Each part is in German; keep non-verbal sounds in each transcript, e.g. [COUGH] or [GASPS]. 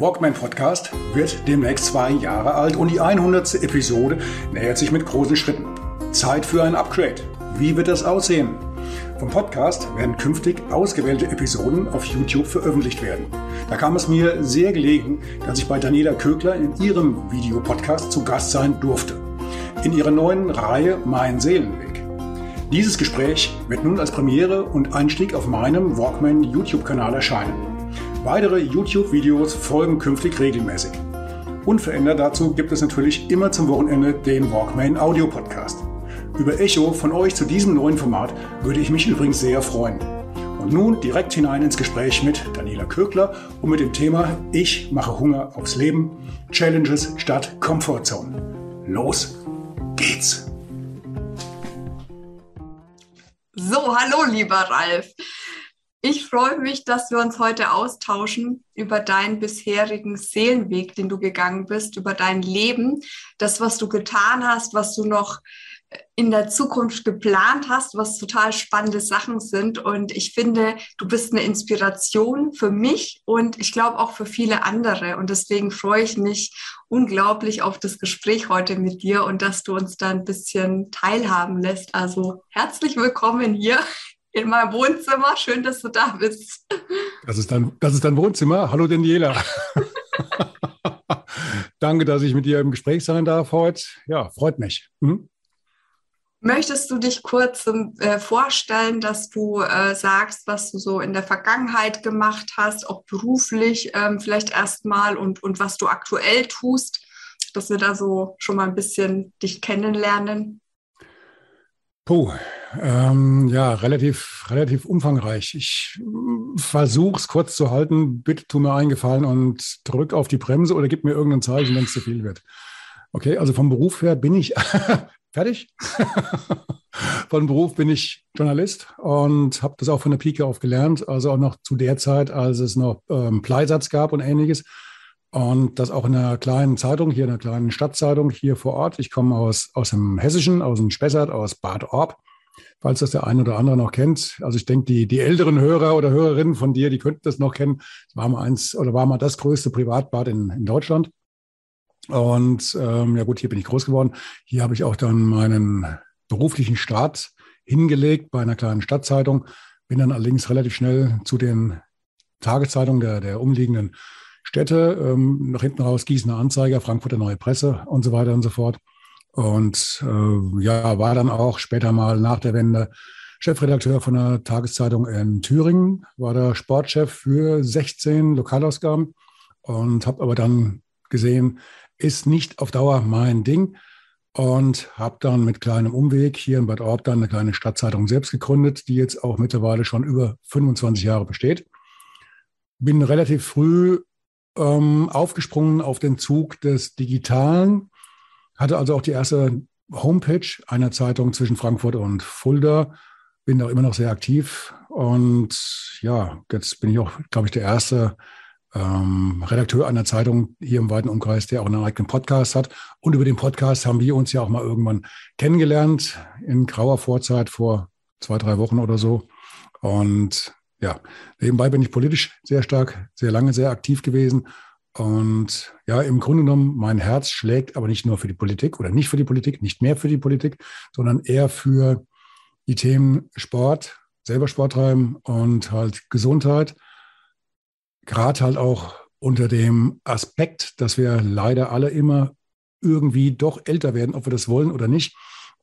Walkman Podcast wird demnächst zwei Jahre alt und die 100. Episode nähert sich mit großen Schritten. Zeit für ein Upgrade. Wie wird das aussehen? Vom Podcast werden künftig ausgewählte Episoden auf YouTube veröffentlicht werden. Da kam es mir sehr gelegen, dass ich bei Daniela Kögler in ihrem Videopodcast zu Gast sein durfte. In ihrer neuen Reihe Mein Seelenweg. Dieses Gespräch wird nun als Premiere und Einstieg auf meinem Walkman YouTube-Kanal erscheinen. Weitere YouTube-Videos folgen künftig regelmäßig. Unverändert dazu gibt es natürlich immer zum Wochenende den Walkman Audio Podcast. Über Echo von euch zu diesem neuen Format würde ich mich übrigens sehr freuen. Und nun direkt hinein ins Gespräch mit Daniela Kögler und mit dem Thema Ich mache Hunger aufs Leben, Challenges statt Comfortzone. Los geht's! So, hallo lieber Ralf. Ich freue mich, dass wir uns heute austauschen über deinen bisherigen Seelenweg, den du gegangen bist, über dein Leben, das, was du getan hast, was du noch in der Zukunft geplant hast, was total spannende Sachen sind. Und ich finde, du bist eine Inspiration für mich und ich glaube auch für viele andere. Und deswegen freue ich mich unglaublich auf das Gespräch heute mit dir und dass du uns da ein bisschen teilhaben lässt. Also herzlich willkommen hier in meinem Wohnzimmer. Schön, dass du da bist. Das ist dein, das ist dein Wohnzimmer. Hallo Daniela. [LAUGHS] Danke, dass ich mit dir im Gespräch sein darf heute. Ja, freut mich. Hm? Möchtest du dich kurz äh, vorstellen, dass du äh, sagst, was du so in der Vergangenheit gemacht hast, auch beruflich ähm, vielleicht erstmal und, und was du aktuell tust, dass wir da so schon mal ein bisschen dich kennenlernen? Puh, ähm, ja, relativ, relativ umfangreich. Ich versuche es kurz zu halten. Bitte tu mir eingefallen und drück auf die Bremse oder gib mir irgendein Zeichen, wenn es zu viel wird. Okay, also vom Beruf her bin ich [LAUGHS] fertig. [LAUGHS] von Beruf bin ich Journalist und habe das auch von der Pike auf gelernt. Also auch noch zu der Zeit, als es noch ähm, Pleisatz gab und ähnliches. Und das auch in einer kleinen Zeitung, hier in einer kleinen Stadtzeitung hier vor Ort. Ich komme aus, aus dem Hessischen, aus dem Spessart, aus Bad Orb falls das der eine oder andere noch kennt. Also ich denke, die, die älteren Hörer oder Hörerinnen von dir, die könnten das noch kennen. Es war mal eins oder war mal das größte Privatbad in, in Deutschland. Und ähm, ja gut, hier bin ich groß geworden. Hier habe ich auch dann meinen beruflichen Start hingelegt bei einer kleinen Stadtzeitung. Bin dann allerdings relativ schnell zu den Tageszeitungen der, der umliegenden Städte, ähm, nach hinten raus Gießener Anzeiger, Frankfurter Neue Presse und so weiter und so fort. Und äh, ja, war dann auch später mal nach der Wende Chefredakteur von einer Tageszeitung in Thüringen, war der Sportchef für 16 Lokalausgaben und habe aber dann gesehen, ist nicht auf Dauer mein Ding und habe dann mit kleinem Umweg hier in Bad Orb dann eine kleine Stadtzeitung selbst gegründet, die jetzt auch mittlerweile schon über 25 Jahre besteht. Bin relativ früh ähm, aufgesprungen auf den Zug des Digitalen hatte also auch die erste Homepage einer Zeitung zwischen Frankfurt und Fulda. Bin da immer noch sehr aktiv. Und ja, jetzt bin ich auch, glaube ich, der erste ähm, Redakteur einer Zeitung hier im weiten Umkreis, der auch einen eigenen Podcast hat. Und über den Podcast haben wir uns ja auch mal irgendwann kennengelernt, in grauer Vorzeit vor zwei, drei Wochen oder so. Und ja, nebenbei bin ich politisch sehr stark, sehr lange sehr aktiv gewesen und ja, im Grunde genommen, mein Herz schlägt aber nicht nur für die Politik oder nicht für die Politik, nicht mehr für die Politik, sondern eher für die Themen Sport, selber Sport treiben und halt Gesundheit. Gerade halt auch unter dem Aspekt, dass wir leider alle immer irgendwie doch älter werden, ob wir das wollen oder nicht.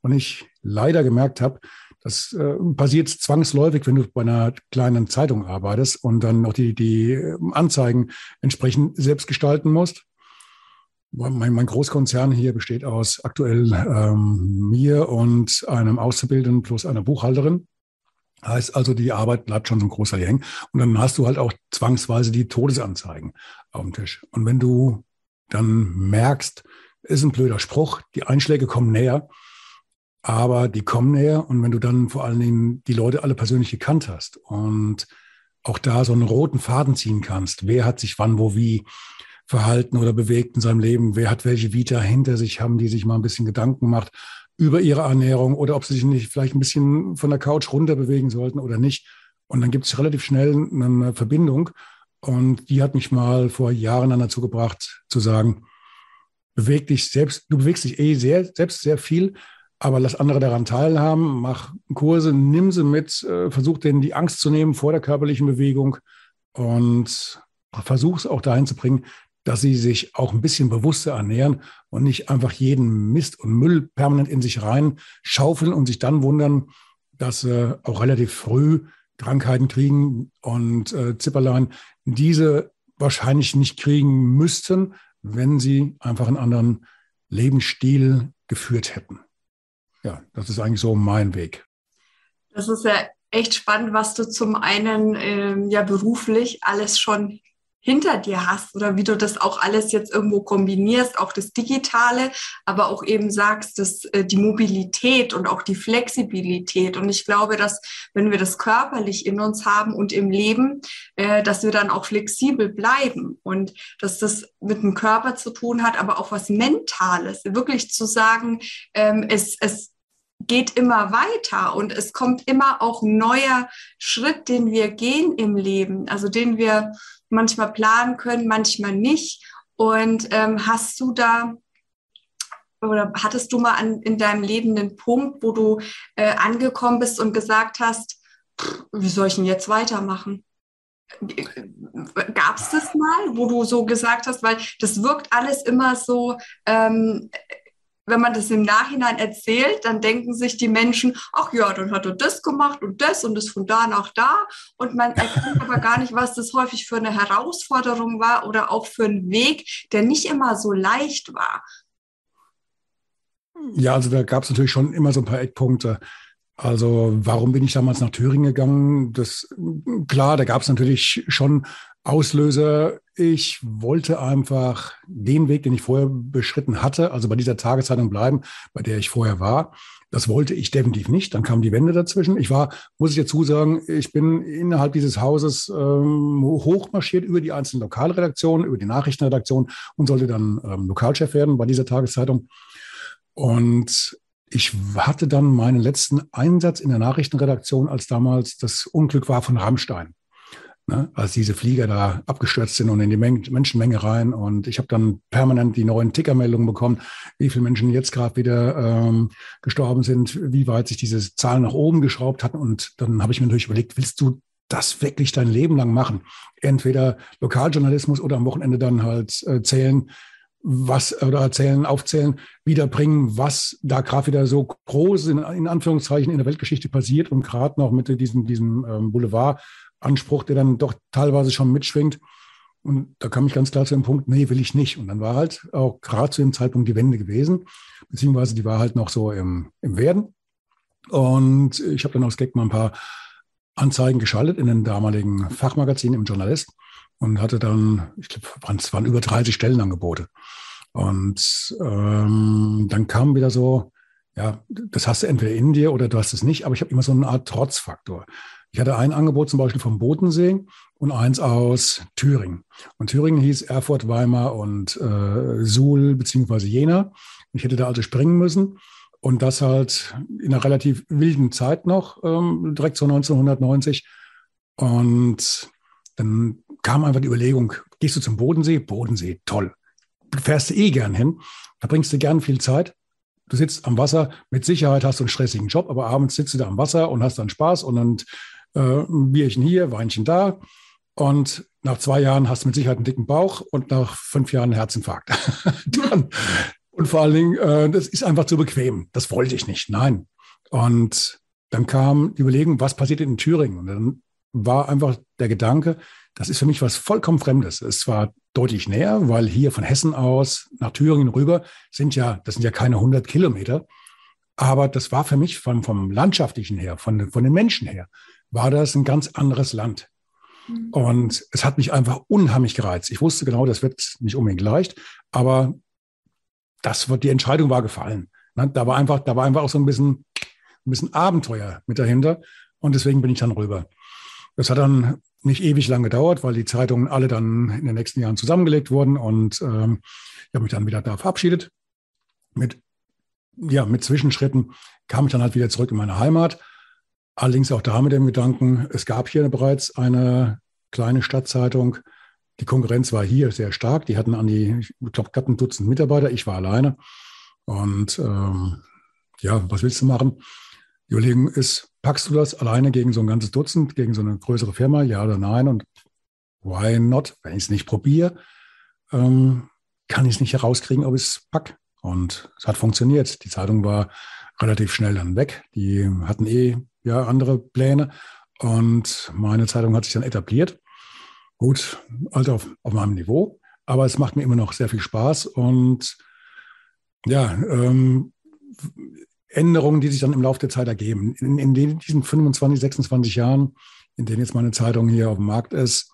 Und ich leider gemerkt habe, das äh, passiert zwangsläufig, wenn du bei einer kleinen Zeitung arbeitest und dann noch die, die ähm, Anzeigen entsprechend selbst gestalten musst. Mein, mein Großkonzern hier besteht aus aktuell ähm, mir und einem Auszubildenden plus einer Buchhalterin. Heißt also, die Arbeit bleibt schon so ein großer hängen. Und dann hast du halt auch zwangsweise die Todesanzeigen auf dem Tisch. Und wenn du dann merkst, ist ein blöder Spruch, die Einschläge kommen näher, aber die kommen näher. Und wenn du dann vor allen Dingen die Leute alle persönlich gekannt hast und auch da so einen roten Faden ziehen kannst, wer hat sich wann, wo, wie verhalten oder bewegt in seinem Leben, wer hat welche Vita hinter sich, haben die sich mal ein bisschen Gedanken gemacht, über ihre Ernährung oder ob sie sich nicht vielleicht ein bisschen von der Couch runter bewegen sollten oder nicht. Und dann gibt es relativ schnell eine Verbindung. Und die hat mich mal vor Jahren dann dazu gebracht, zu sagen, beweg dich selbst, du bewegst dich eh sehr, selbst sehr viel, aber lass andere daran teilhaben, mach Kurse, nimm sie mit, äh, versuch denen die Angst zu nehmen vor der körperlichen Bewegung und versuch es auch dahin zu bringen, dass sie sich auch ein bisschen bewusster ernähren und nicht einfach jeden Mist und Müll permanent in sich rein schaufeln und sich dann wundern, dass sie auch relativ früh Krankheiten kriegen und äh, Zipperlein diese wahrscheinlich nicht kriegen müssten, wenn sie einfach einen anderen Lebensstil geführt hätten. Ja, das ist eigentlich so mein Weg. Das ist ja echt spannend, was du zum einen ähm, ja beruflich alles schon hinter dir hast oder wie du das auch alles jetzt irgendwo kombinierst, auch das Digitale, aber auch eben sagst, dass äh, die Mobilität und auch die Flexibilität. Und ich glaube, dass wenn wir das körperlich in uns haben und im Leben, äh, dass wir dann auch flexibel bleiben und dass das mit dem Körper zu tun hat, aber auch was Mentales, wirklich zu sagen, ähm, es, es geht immer weiter und es kommt immer auch neuer Schritt, den wir gehen im Leben, also den wir manchmal planen können, manchmal nicht. Und ähm, hast du da oder hattest du mal an, in deinem Leben einen Punkt, wo du äh, angekommen bist und gesagt hast, wie soll ich denn jetzt weitermachen? Gab es das mal, wo du so gesagt hast, weil das wirkt alles immer so, ähm, wenn man das im Nachhinein erzählt, dann denken sich die Menschen, ach ja, dann hat er das gemacht und das und das von da nach da. Und man erkennt aber gar nicht, was das häufig für eine Herausforderung war oder auch für einen Weg, der nicht immer so leicht war. Ja, also da gab es natürlich schon immer so ein paar Eckpunkte. Also warum bin ich damals nach Thüringen gegangen? Das klar, da gab es natürlich schon Auslöser. Ich wollte einfach den Weg, den ich vorher beschritten hatte, also bei dieser Tageszeitung bleiben, bei der ich vorher war. Das wollte ich definitiv nicht. Dann kam die Wende dazwischen. Ich war, muss ich dazu sagen, ich bin innerhalb dieses Hauses ähm, hochmarschiert über die einzelnen Lokalredaktionen, über die Nachrichtenredaktion und sollte dann ähm, Lokalchef werden bei dieser Tageszeitung. Und ich hatte dann meinen letzten Einsatz in der Nachrichtenredaktion, als damals das Unglück war von Rammstein ne, als diese Flieger da abgestürzt sind und in die Men Menschenmenge rein. Und ich habe dann permanent die neuen Tickermeldungen bekommen, wie viele Menschen jetzt gerade wieder ähm, gestorben sind, wie weit sich diese Zahlen nach oben geschraubt hatten. Und dann habe ich mir natürlich überlegt, willst du das wirklich dein Leben lang machen? Entweder Lokaljournalismus oder am Wochenende dann halt äh, zählen, was oder erzählen, aufzählen, wiederbringen, was da gerade wieder so groß in, in, Anführungszeichen in der Weltgeschichte passiert und gerade noch mit diesem, diesem ähm, Boulevard Anspruch, der dann doch teilweise schon mitschwingt. Und da kam ich ganz klar zu dem Punkt, nee, will ich nicht. Und dann war halt auch gerade zu dem Zeitpunkt die Wende gewesen, beziehungsweise die war halt noch so im, im Werden. Und ich habe dann aus Gag mal ein paar Anzeigen geschaltet in den damaligen Fachmagazin im Journalist und hatte dann, ich glaube, es waren über 30 Stellenangebote. Und ähm, dann kam wieder so, ja, das hast du entweder in dir oder du hast es nicht, aber ich habe immer so eine Art Trotzfaktor. Ich hatte ein Angebot zum Beispiel vom Bodensee und eins aus Thüringen. Und Thüringen hieß Erfurt, Weimar und äh, Suhl beziehungsweise Jena. Ich hätte da also springen müssen. Und das halt in einer relativ wilden Zeit noch, ähm, direkt so 1990. Und dann kam einfach die Überlegung, gehst du zum Bodensee? Bodensee, toll. Du fährst eh gern hin, da bringst du gern viel Zeit. Du sitzt am Wasser, mit Sicherheit hast du einen stressigen Job, aber abends sitzt du da am Wasser und hast dann Spaß und dann äh, ein Bierchen hier, Weinchen da. Und nach zwei Jahren hast du mit Sicherheit einen dicken Bauch und nach fünf Jahren einen Herzinfarkt. [LAUGHS] Dann, und vor allen Dingen, äh, das ist einfach zu bequem. Das wollte ich nicht. Nein. Und dann kam die Überlegung, was passiert in Thüringen? Und dann war einfach der Gedanke, das ist für mich was vollkommen Fremdes. Es war deutlich näher, weil hier von Hessen aus nach Thüringen rüber sind ja, das sind ja keine 100 Kilometer. Aber das war für mich vom, vom Landschaftlichen her, von, von den Menschen her, war das ein ganz anderes Land. Mhm. Und es hat mich einfach unheimlich gereizt. Ich wusste genau, das wird nicht unbedingt leicht, aber das wird, die Entscheidung war gefallen. Da war einfach, da war einfach auch so ein bisschen, ein bisschen Abenteuer mit dahinter. Und deswegen bin ich dann rüber. Das hat dann nicht ewig lang gedauert, weil die Zeitungen alle dann in den nächsten Jahren zusammengelegt wurden und ähm, ich habe mich dann wieder da verabschiedet. Mit, ja, mit Zwischenschritten kam ich dann halt wieder zurück in meine Heimat. Allerdings auch da mit dem Gedanken, es gab hier bereits eine kleine Stadtzeitung. Die Konkurrenz war hier sehr stark. Die hatten an die, ich glaube, knapp ein Dutzend Mitarbeiter. Ich war alleine. Und ähm, ja, was willst du machen? Die Überlegung ist, packst du das alleine gegen so ein ganzes Dutzend, gegen so eine größere Firma, ja oder nein? Und why not? Wenn ich es nicht probiere, ähm, kann ich es nicht herauskriegen, ob ich es pack. Und es hat funktioniert. Die Zeitung war relativ schnell dann weg. Die hatten eh ja andere Pläne. Und meine Zeitung hat sich dann etabliert. Gut, also auf, auf meinem Niveau. Aber es macht mir immer noch sehr viel Spaß. Und ja, ähm, Änderungen, die sich dann im Laufe der Zeit ergeben. In, in diesen 25, 26 Jahren, in denen jetzt meine Zeitung hier auf dem Markt ist,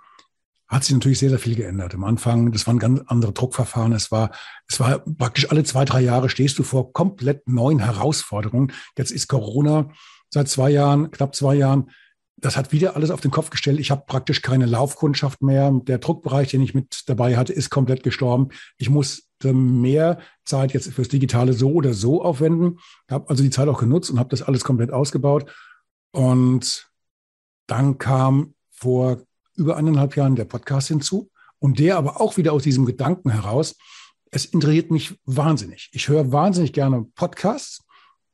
hat sich natürlich sehr, sehr viel geändert. Am Anfang, das waren ganz andere Druckverfahren. Es war, es war praktisch alle zwei, drei Jahre stehst du vor komplett neuen Herausforderungen. Jetzt ist Corona seit zwei Jahren, knapp zwei Jahren. Das hat wieder alles auf den Kopf gestellt. Ich habe praktisch keine Laufkundschaft mehr. Der Druckbereich, den ich mit dabei hatte, ist komplett gestorben. Ich muss mehr Zeit jetzt fürs Digitale so oder so aufwenden. Habe also die Zeit auch genutzt und habe das alles komplett ausgebaut. Und dann kam vor über eineinhalb Jahren der Podcast hinzu und der aber auch wieder aus diesem Gedanken heraus, es interessiert mich wahnsinnig. Ich höre wahnsinnig gerne Podcasts,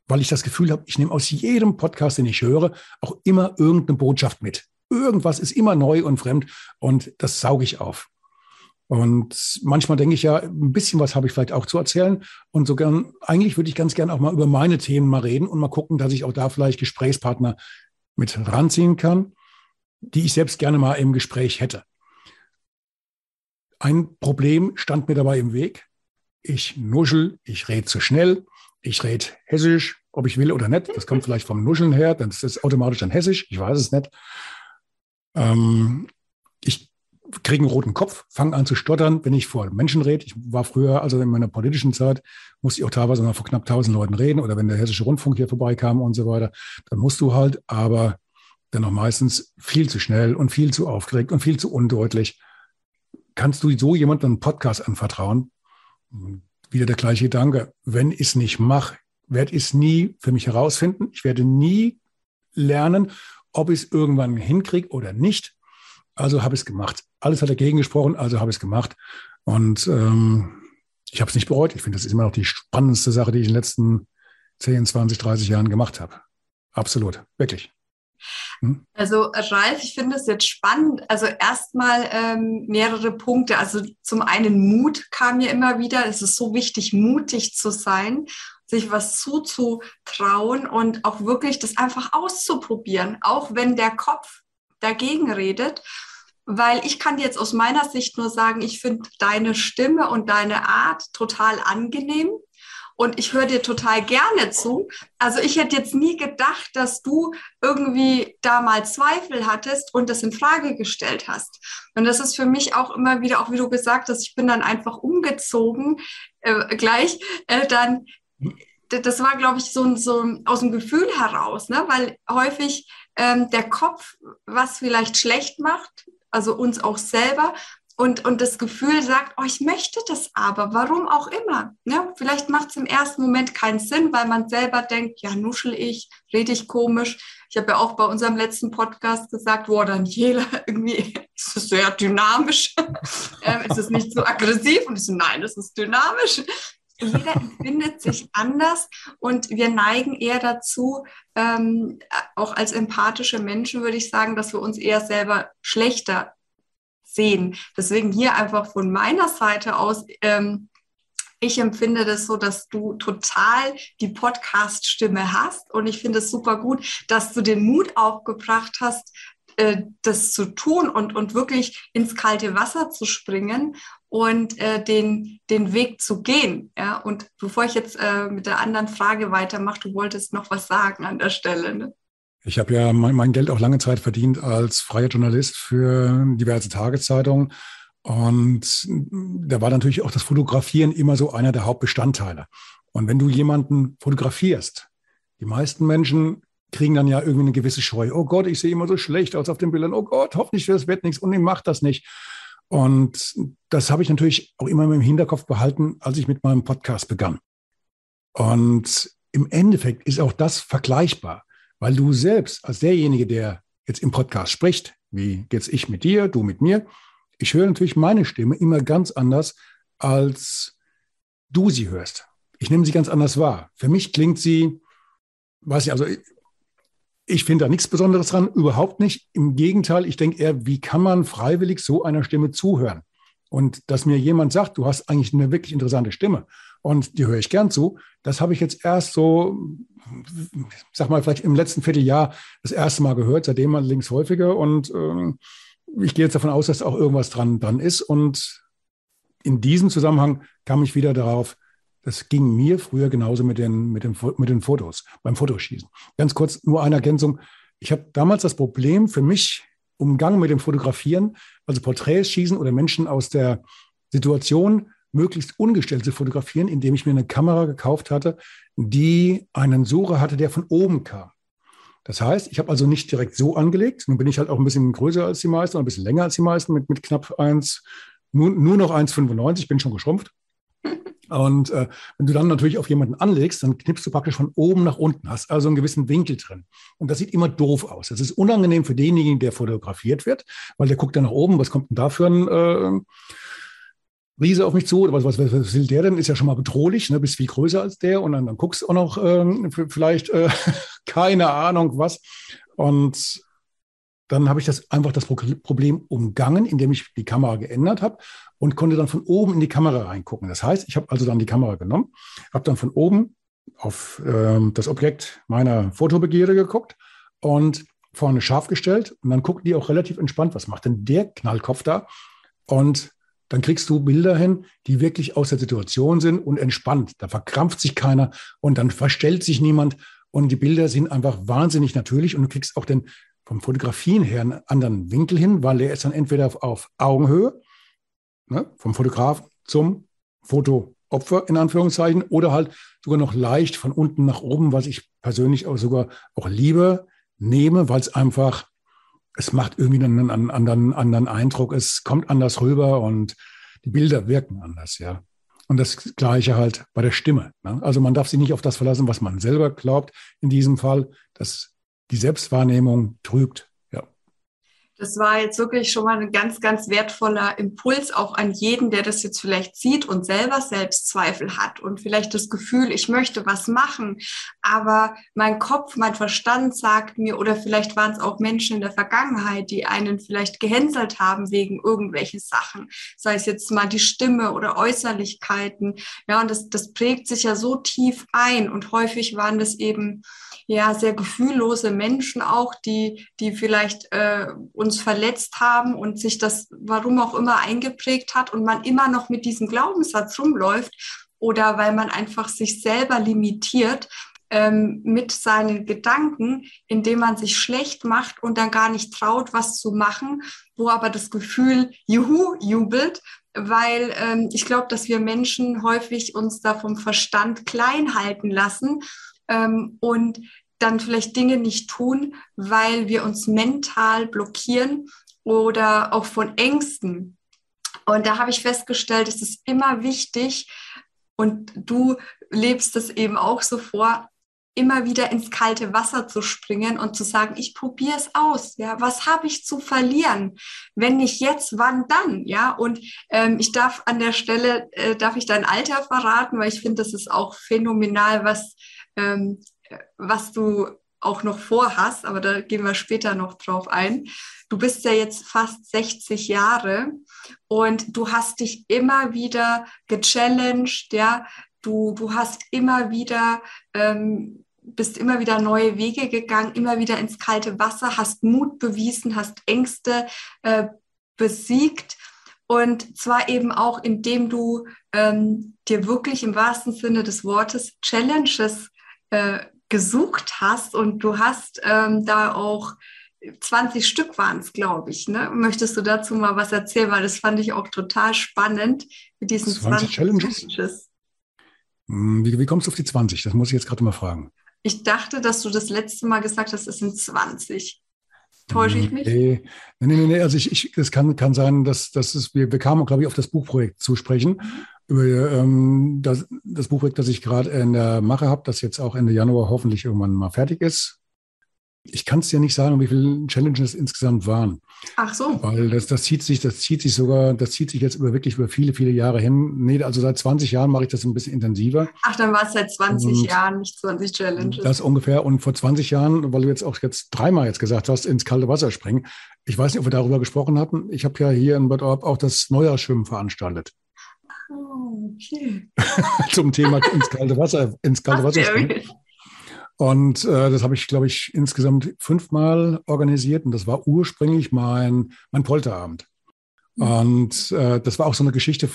weil ich das Gefühl habe, ich nehme aus jedem Podcast, den ich höre, auch immer irgendeine Botschaft mit. Irgendwas ist immer neu und fremd und das sauge ich auf. Und manchmal denke ich ja, ein bisschen was habe ich vielleicht auch zu erzählen. Und so gern, eigentlich würde ich ganz gern auch mal über meine Themen mal reden und mal gucken, dass ich auch da vielleicht Gesprächspartner mit ranziehen kann, die ich selbst gerne mal im Gespräch hätte. Ein Problem stand mir dabei im Weg. Ich nuschel, ich rede zu schnell, ich rede hessisch, ob ich will oder nicht. Das kommt vielleicht vom Nuscheln her, dann ist es automatisch dann hessisch, ich weiß es nicht. Ähm, ich kriege einen roten Kopf, fange an zu stottern, wenn ich vor Menschen rede. Ich war früher, also in meiner politischen Zeit, musste ich auch teilweise mal vor knapp 1000 Leuten reden oder wenn der Hessische Rundfunk hier vorbeikam und so weiter, dann musst du halt, aber dennoch meistens viel zu schnell und viel zu aufgeregt und viel zu undeutlich. Kannst du so jemandem einen Podcast anvertrauen? Wieder der gleiche Gedanke. Wenn ich es nicht mache, werde ich es nie für mich herausfinden. Ich werde nie lernen, ob ich es irgendwann hinkriege oder nicht. Also habe ich es gemacht. Alles hat dagegen gesprochen, also habe ich es gemacht. Und ähm, ich habe es nicht bereut. Ich finde, das ist immer noch die spannendste Sache, die ich in den letzten 10, 20, 30 Jahren gemacht habe. Absolut, wirklich. Hm? Also Ralf, ich finde es jetzt spannend. Also erstmal ähm, mehrere Punkte. Also zum einen Mut kam mir immer wieder. Es ist so wichtig, mutig zu sein, sich was zuzutrauen und auch wirklich das einfach auszuprobieren, auch wenn der Kopf dagegen redet weil ich kann jetzt aus meiner Sicht nur sagen, ich finde deine Stimme und deine Art total angenehm und ich höre dir total gerne zu. Also ich hätte jetzt nie gedacht, dass du irgendwie da mal Zweifel hattest und das in Frage gestellt hast. Und das ist für mich auch immer wieder, auch wie du gesagt hast, ich bin dann einfach umgezogen äh, gleich, äh, dann das war, glaube ich, so, so aus dem Gefühl heraus, ne? weil häufig ähm, der Kopf was vielleicht schlecht macht, also uns auch selber. Und, und das Gefühl sagt, oh, ich möchte das aber, warum auch immer. Ne? Vielleicht macht es im ersten Moment keinen Sinn, weil man selber denkt, ja, nuschel ich, rede ich komisch. Ich habe ja auch bei unserem letzten Podcast gesagt, boah, Daniela, [LAUGHS] irgendwie ist es sehr dynamisch. [LAUGHS] ähm, ist es nicht so aggressiv? Und ich so, nein, es ist dynamisch. Jeder empfindet sich anders und wir neigen eher dazu, ähm, auch als empathische Menschen würde ich sagen, dass wir uns eher selber schlechter sehen. Deswegen hier einfach von meiner Seite aus, ähm, ich empfinde das so, dass du total die Podcast-Stimme hast und ich finde es super gut, dass du den Mut aufgebracht hast, äh, das zu tun und, und wirklich ins kalte Wasser zu springen und äh, den, den Weg zu gehen. Ja? Und bevor ich jetzt äh, mit der anderen Frage weitermache, du wolltest noch was sagen an der Stelle. Ne? Ich habe ja mein, mein, Geld auch lange Zeit verdient als freier Journalist für diverse Tageszeitungen. Und da war natürlich auch das Fotografieren immer so einer der Hauptbestandteile. Und wenn du jemanden fotografierst, die meisten Menschen kriegen dann ja irgendwie eine gewisse Scheu. Oh Gott, ich sehe immer so schlecht aus auf den Bildern. Oh Gott, hoffentlich das wird nichts und ich mache das nicht. Und das habe ich natürlich auch immer im Hinterkopf behalten, als ich mit meinem Podcast begann. Und im Endeffekt ist auch das vergleichbar, weil du selbst als derjenige, der jetzt im Podcast spricht, wie jetzt ich mit dir, du mit mir, ich höre natürlich meine Stimme immer ganz anders, als du sie hörst. Ich nehme sie ganz anders wahr. Für mich klingt sie, weiß ich, also ich finde da nichts Besonderes dran, überhaupt nicht. Im Gegenteil, ich denke eher, wie kann man freiwillig so einer Stimme zuhören? Und dass mir jemand sagt, du hast eigentlich eine wirklich interessante Stimme und die höre ich gern zu, das habe ich jetzt erst so, sag mal, vielleicht im letzten Vierteljahr das erste Mal gehört, seitdem allerdings häufiger. Und äh, ich gehe jetzt davon aus, dass auch irgendwas dran, dran ist. Und in diesem Zusammenhang kam ich wieder darauf, das ging mir früher genauso mit den, mit den, mit den Fotos, beim Fotoschießen. Ganz kurz nur eine Ergänzung. Ich habe damals das Problem für mich umgangen mit dem Fotografieren, also Porträts schießen oder Menschen aus der Situation möglichst ungestellt zu fotografieren, indem ich mir eine Kamera gekauft hatte, die einen Sucher hatte, der von oben kam. Das heißt, ich habe also nicht direkt so angelegt. Nun bin ich halt auch ein bisschen größer als die meisten, ein bisschen länger als die meisten, mit, mit knapp 1, nur, nur noch 1,95, bin schon geschrumpft. Und äh, wenn du dann natürlich auf jemanden anlegst, dann knippst du praktisch von oben nach unten, hast also einen gewissen Winkel drin. Und das sieht immer doof aus. Das ist unangenehm für denjenigen, der fotografiert wird, weil der guckt dann nach oben, was kommt denn da für ein äh, Riese auf mich zu, was, was, was will der denn? Ist ja schon mal bedrohlich, ne? bist viel größer als der und dann, dann guckst du auch noch ähm, vielleicht äh, [LAUGHS] keine Ahnung was. Und dann habe ich das einfach das Problem umgangen, indem ich die Kamera geändert habe und konnte dann von oben in die Kamera reingucken. Das heißt, ich habe also dann die Kamera genommen, habe dann von oben auf ähm, das Objekt meiner Fotobegierde geguckt und vorne scharf gestellt und dann gucken die auch relativ entspannt, was macht denn der Knallkopf da? Und dann kriegst du Bilder hin, die wirklich aus der Situation sind und entspannt. Da verkrampft sich keiner und dann verstellt sich niemand und die Bilder sind einfach wahnsinnig natürlich und du kriegst auch den vom Fotografien her einen anderen Winkel hin, weil er ist dann entweder auf, Augenhöhe, ne, vom Fotograf zum Fotoopfer in Anführungszeichen, oder halt sogar noch leicht von unten nach oben, was ich persönlich auch sogar auch lieber nehme, weil es einfach es macht irgendwie einen, einen anderen, anderen Eindruck, es kommt anders rüber und die Bilder wirken anders, ja. Und das Gleiche halt bei der Stimme. Ne? Also man darf sich nicht auf das verlassen, was man selber glaubt. In diesem Fall, dass die Selbstwahrnehmung trügt. Das war jetzt wirklich schon mal ein ganz, ganz wertvoller Impuls auch an jeden, der das jetzt vielleicht sieht und selber Selbstzweifel hat und vielleicht das Gefühl, ich möchte was machen, aber mein Kopf, mein Verstand sagt mir, oder vielleicht waren es auch Menschen in der Vergangenheit, die einen vielleicht gehänselt haben wegen irgendwelchen Sachen, sei es jetzt mal die Stimme oder Äußerlichkeiten. Ja, und das, das prägt sich ja so tief ein und häufig waren das eben ja sehr gefühllose Menschen auch, die, die vielleicht äh, verletzt haben und sich das, warum auch immer, eingeprägt hat und man immer noch mit diesem Glaubenssatz rumläuft oder weil man einfach sich selber limitiert ähm, mit seinen Gedanken, indem man sich schlecht macht und dann gar nicht traut, was zu machen, wo aber das Gefühl Juhu jubelt, weil ähm, ich glaube, dass wir Menschen häufig uns da vom Verstand klein halten lassen ähm, und dann vielleicht Dinge nicht tun, weil wir uns mental blockieren oder auch von Ängsten. Und da habe ich festgestellt, es ist immer wichtig, und du lebst es eben auch so vor, immer wieder ins kalte Wasser zu springen und zu sagen, ich probiere es aus. Ja, was habe ich zu verlieren? Wenn nicht jetzt, wann dann? Ja, und ähm, ich darf an der Stelle äh, darf ich dein Alter verraten, weil ich finde, das ist auch phänomenal, was ähm, was du auch noch vorhast, aber da gehen wir später noch drauf ein. Du bist ja jetzt fast 60 Jahre und du hast dich immer wieder gechallenged, ja. Du, du hast immer wieder, ähm, bist immer wieder neue Wege gegangen, immer wieder ins kalte Wasser, hast Mut bewiesen, hast Ängste äh, besiegt Und zwar eben auch, indem du ähm, dir wirklich im wahrsten Sinne des Wortes Challenges äh, gesucht hast und du hast ähm, da auch 20 Stück waren es, glaube ich. Ne? Möchtest du dazu mal was erzählen? Weil das fand ich auch total spannend mit diesen 20, 20 Challenges. Challenges. Hm, wie, wie kommst du auf die 20? Das muss ich jetzt gerade mal fragen. Ich dachte, dass du das letzte Mal gesagt hast, es sind 20. Täusche ich mich? Nee, nee, nee, nee. Also ich, ich, es kann, kann sein, dass, dass es, wir, wir kamen, glaube ich, auf das Buchprojekt zu sprechen. Mhm. Über ähm, das, das Buchprojekt, das ich gerade in der Mache habe, das jetzt auch Ende Januar hoffentlich irgendwann mal fertig ist ich kann es dir nicht sagen, wie viele Challenges insgesamt waren. Ach so. Weil das, das zieht sich, das zieht sich sogar, das zieht sich jetzt über wirklich über viele, viele Jahre hin. Nee, also seit 20 Jahren mache ich das ein bisschen intensiver. Ach, dann war es seit 20 und Jahren, nicht 20 Challenges. Das ungefähr. Und vor 20 Jahren, weil du jetzt auch jetzt dreimal jetzt gesagt hast, ins kalte Wasser springen. Ich weiß nicht, ob wir darüber gesprochen hatten. Ich habe ja hier in Bad Orb auch das Neujahrsschwimmen veranstaltet. Oh, okay. [LAUGHS] Zum Thema ins kalte Wasser, ins kalte Wasser springen. Und äh, das habe ich, glaube ich, insgesamt fünfmal organisiert. Und das war ursprünglich mein, mein Polterabend. Mhm. Und äh, das war auch so eine Geschichte.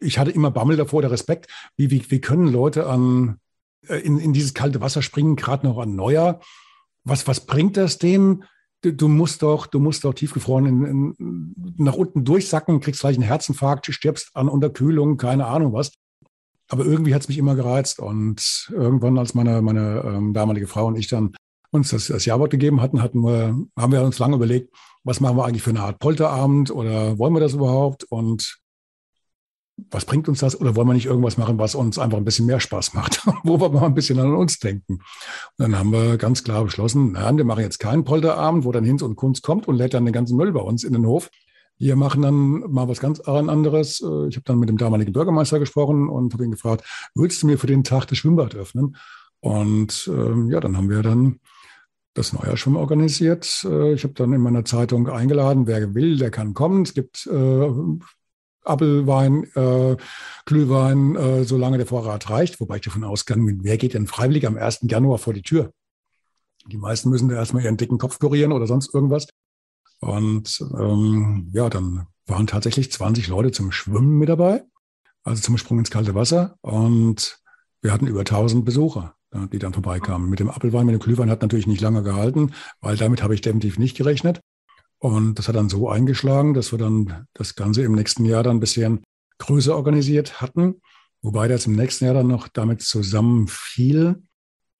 Ich hatte immer Bammel davor, der Respekt. Wie, wie, wie können Leute an, äh, in, in dieses kalte Wasser springen, gerade noch an Neujahr? Was, was bringt das denen? Du, du musst doch, du musst doch tiefgefroren in, in, nach unten durchsacken, kriegst gleich einen Herzinfarkt, stirbst an Unterkühlung, keine Ahnung was. Aber irgendwie hat es mich immer gereizt. Und irgendwann, als meine, meine ähm, damalige Frau und ich dann uns das, das Jawort gegeben hatten, hatten wir, haben wir uns lange überlegt, was machen wir eigentlich für eine Art Polterabend oder wollen wir das überhaupt? Und was bringt uns das? Oder wollen wir nicht irgendwas machen, was uns einfach ein bisschen mehr Spaß macht, [LAUGHS] wo wir mal ein bisschen an uns denken? Und dann haben wir ganz klar beschlossen, nein, wir machen jetzt keinen Polterabend, wo dann Hinz und Kunst kommt und lädt dann den ganzen Müll bei uns in den Hof, wir machen dann mal was ganz anderes. Äh, ich habe dann mit dem damaligen Bürgermeister gesprochen und habe ihn gefragt, würdest du mir für den Tag das Schwimmbad öffnen? Und ähm, ja, dann haben wir dann das Neujahrschwimmen organisiert. Äh, ich habe dann in meiner Zeitung eingeladen, wer will, der kann kommen. Es gibt äh, Apfelwein, äh, Glühwein, äh, solange der Vorrat reicht. Wobei ich davon ausgegangen bin, wer geht denn freiwillig am 1. Januar vor die Tür? Die meisten müssen da erstmal ihren dicken Kopf kurieren oder sonst irgendwas. Und ähm, ja, dann waren tatsächlich 20 Leute zum Schwimmen mit dabei, also zum Sprung ins kalte Wasser. Und wir hatten über 1000 Besucher, die dann vorbeikamen. Mit dem Apfelwein, mit dem Glühwein hat natürlich nicht lange gehalten, weil damit habe ich definitiv nicht gerechnet. Und das hat dann so eingeschlagen, dass wir dann das Ganze im nächsten Jahr dann ein bisschen größer organisiert hatten. Wobei das im nächsten Jahr dann noch damit zusammenfiel,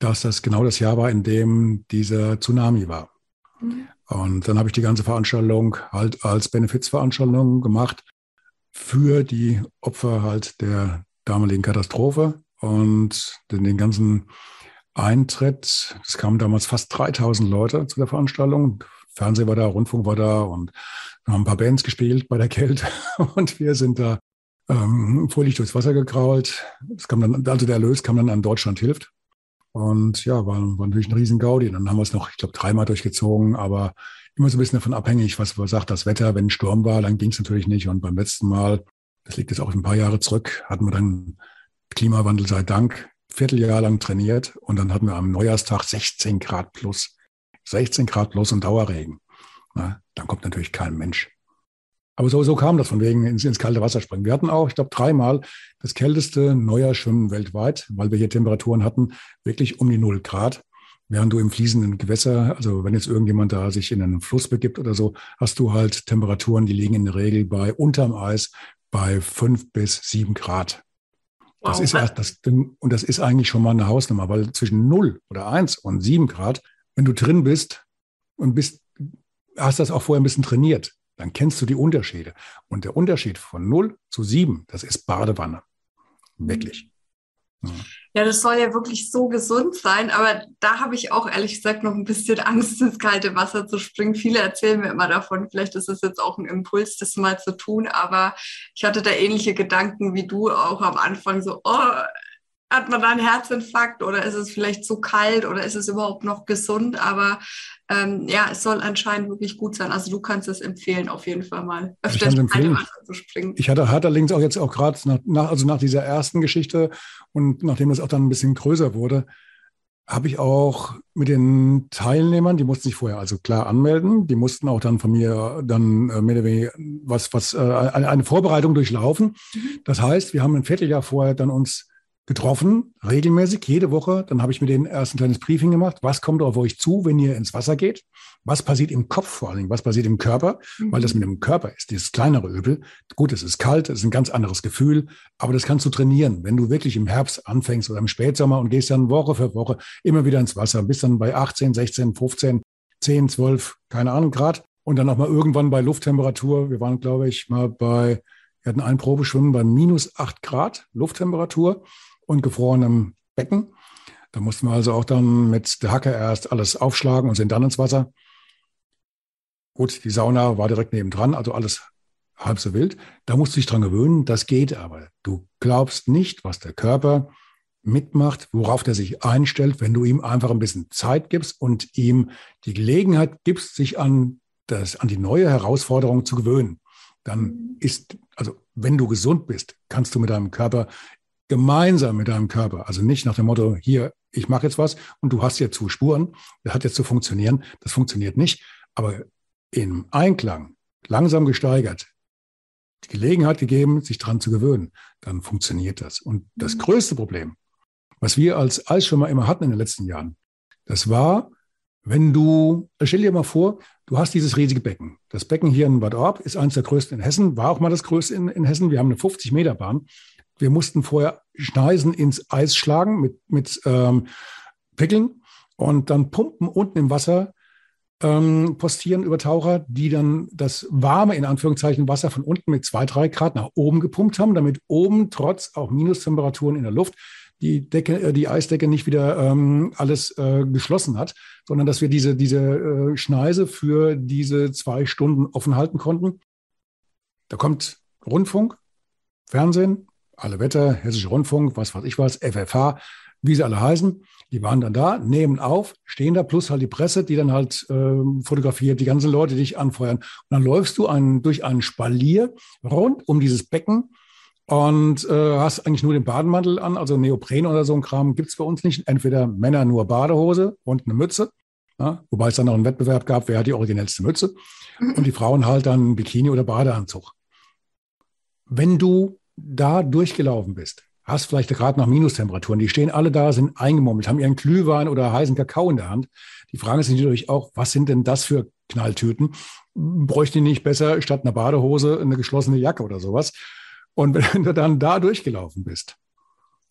dass das genau das Jahr war, in dem dieser Tsunami war. Mhm. Und dann habe ich die ganze Veranstaltung halt als Benefizveranstaltung gemacht für die Opfer halt der damaligen Katastrophe und den ganzen Eintritt. Es kamen damals fast 3000 Leute zu der Veranstaltung. Fernsehen war da, Rundfunk war da und wir haben ein paar Bands gespielt bei der Kälte [LAUGHS] und wir sind da ähm, fröhlich durchs Wasser gekrault. Es kam dann, also der Erlös kam dann an Deutschland hilft. Und ja, war, war natürlich ein riesen Gaudi. Dann haben wir es noch, ich glaube, dreimal durchgezogen, aber immer so ein bisschen davon abhängig, was sagt, das Wetter. Wenn Sturm war, dann ging es natürlich nicht. Und beim letzten Mal, das liegt jetzt auch ein paar Jahre zurück, hatten wir dann Klimawandel sei Dank Vierteljahr lang trainiert und dann hatten wir am Neujahrstag 16 Grad plus. 16 Grad plus und Dauerregen. Na, dann kommt natürlich kein Mensch. Aber so, so kam das von wegen ins, ins kalte Wasser springen. Wir hatten auch, ich glaube, dreimal das kälteste Neujahrschwimmen weltweit, weil wir hier Temperaturen hatten, wirklich um die null Grad. Während du im fließenden Gewässer, also wenn jetzt irgendjemand da sich in einen Fluss begibt oder so, hast du halt Temperaturen, die liegen in der Regel bei unterm Eis bei fünf bis sieben Grad. Das wow. ist das, und das ist eigentlich schon mal eine Hausnummer, weil zwischen null oder eins und sieben Grad, wenn du drin bist und bist, hast das auch vorher ein bisschen trainiert, dann kennst du die Unterschiede. Und der Unterschied von 0 zu 7, das ist Badewanne. Wirklich. Ja. ja, das soll ja wirklich so gesund sein, aber da habe ich auch ehrlich gesagt noch ein bisschen [LAUGHS] Angst, ins kalte Wasser zu springen. Viele erzählen mir immer davon, vielleicht ist es jetzt auch ein Impuls, das mal zu tun, aber ich hatte da ähnliche Gedanken wie du auch am Anfang, so, oh, hat man da einen Herzinfarkt oder ist es vielleicht zu kalt oder ist es überhaupt noch gesund? Aber ähm, ja, es soll anscheinend wirklich gut sein. Also du kannst es empfehlen, auf jeden Fall mal öfter ins Wasser zu springen. Ich hatte, hatte allerdings auch jetzt auch gerade nach, nach, also nach dieser ersten Geschichte und nachdem es auch dann ein bisschen größer wurde, habe ich auch mit den Teilnehmern, die mussten sich vorher also klar anmelden, die mussten auch dann von mir dann äh, mehr oder weniger was, was äh, eine Vorbereitung durchlaufen. Mhm. Das heißt, wir haben ein Vierteljahr vorher dann uns getroffen, regelmäßig, jede Woche. Dann habe ich mit denen erst ein kleines Briefing gemacht. Was kommt auf euch zu, wenn ihr ins Wasser geht? Was passiert im Kopf vor allen Dingen? Was passiert im Körper? Mhm. Weil das mit dem Körper ist, dieses kleinere Übel. Gut, es ist kalt, es ist ein ganz anderes Gefühl, aber das kannst du trainieren. Wenn du wirklich im Herbst anfängst oder im Spätsommer und gehst dann Woche für Woche immer wieder ins Wasser, bist dann bei 18, 16, 15, 10, 12, keine Ahnung, Grad. Und dann auch mal irgendwann bei Lufttemperatur. Wir waren, glaube ich, mal bei, wir hatten ein Probeschwimmen bei minus 8 Grad Lufttemperatur und gefrorenem Becken. Da mussten wir also auch dann mit der Hacke erst alles aufschlagen und sind dann ins Wasser. Gut, die Sauna war direkt nebendran, also alles halb so wild. Da musst du dich dran gewöhnen, das geht aber. Du glaubst nicht, was der Körper mitmacht, worauf der sich einstellt, wenn du ihm einfach ein bisschen Zeit gibst und ihm die Gelegenheit gibst, sich an, das, an die neue Herausforderung zu gewöhnen. Dann mhm. ist, also wenn du gesund bist, kannst du mit deinem Körper gemeinsam mit deinem Körper. Also nicht nach dem Motto, hier, ich mache jetzt was und du hast jetzt zu Spuren, das hat jetzt zu funktionieren. Das funktioniert nicht. Aber im Einklang, langsam gesteigert, die Gelegenheit gegeben, sich daran zu gewöhnen, dann funktioniert das. Und das mhm. größte Problem, was wir als Eisschwimmer immer hatten in den letzten Jahren, das war, wenn du, stell dir mal vor, du hast dieses riesige Becken. Das Becken hier in Bad Orb ist eines der größten in Hessen, war auch mal das größte in, in Hessen. Wir haben eine 50 Meter Bahn. Wir mussten vorher Schneisen ins Eis schlagen mit, mit ähm, Pickeln und dann pumpen unten im Wasser ähm, postieren über Taucher, die dann das warme, in Anführungszeichen, Wasser von unten mit zwei, drei Grad nach oben gepumpt haben, damit oben trotz auch Minustemperaturen in der Luft die Decke, äh, die Eisdecke nicht wieder ähm, alles äh, geschlossen hat, sondern dass wir diese, diese äh, Schneise für diese zwei Stunden offen halten konnten. Da kommt Rundfunk, Fernsehen, alle Wetter, Hessische Rundfunk, was weiß ich was, FFH, wie sie alle heißen. Die waren dann da, nehmen auf, stehen da, plus halt die Presse, die dann halt äh, fotografiert, die ganzen Leute, die dich anfeuern. Und dann läufst du einen, durch einen Spalier rund um dieses Becken und äh, hast eigentlich nur den Bademantel an, also Neopren oder so ein Kram gibt's bei uns nicht. Entweder Männer nur Badehose und eine Mütze, ja, wobei es dann auch einen Wettbewerb gab, wer hat die originellste Mütze. Und die Frauen halt dann Bikini oder Badeanzug. Wenn du da durchgelaufen bist, hast vielleicht gerade noch Minustemperaturen, die stehen alle da, sind eingemummelt, haben ihren Glühwein oder heißen Kakao in der Hand. Die Frage ist natürlich auch, was sind denn das für Knalltüten? Bräuchte die nicht besser statt einer Badehose eine geschlossene Jacke oder sowas? Und [LAUGHS] wenn du dann da durchgelaufen bist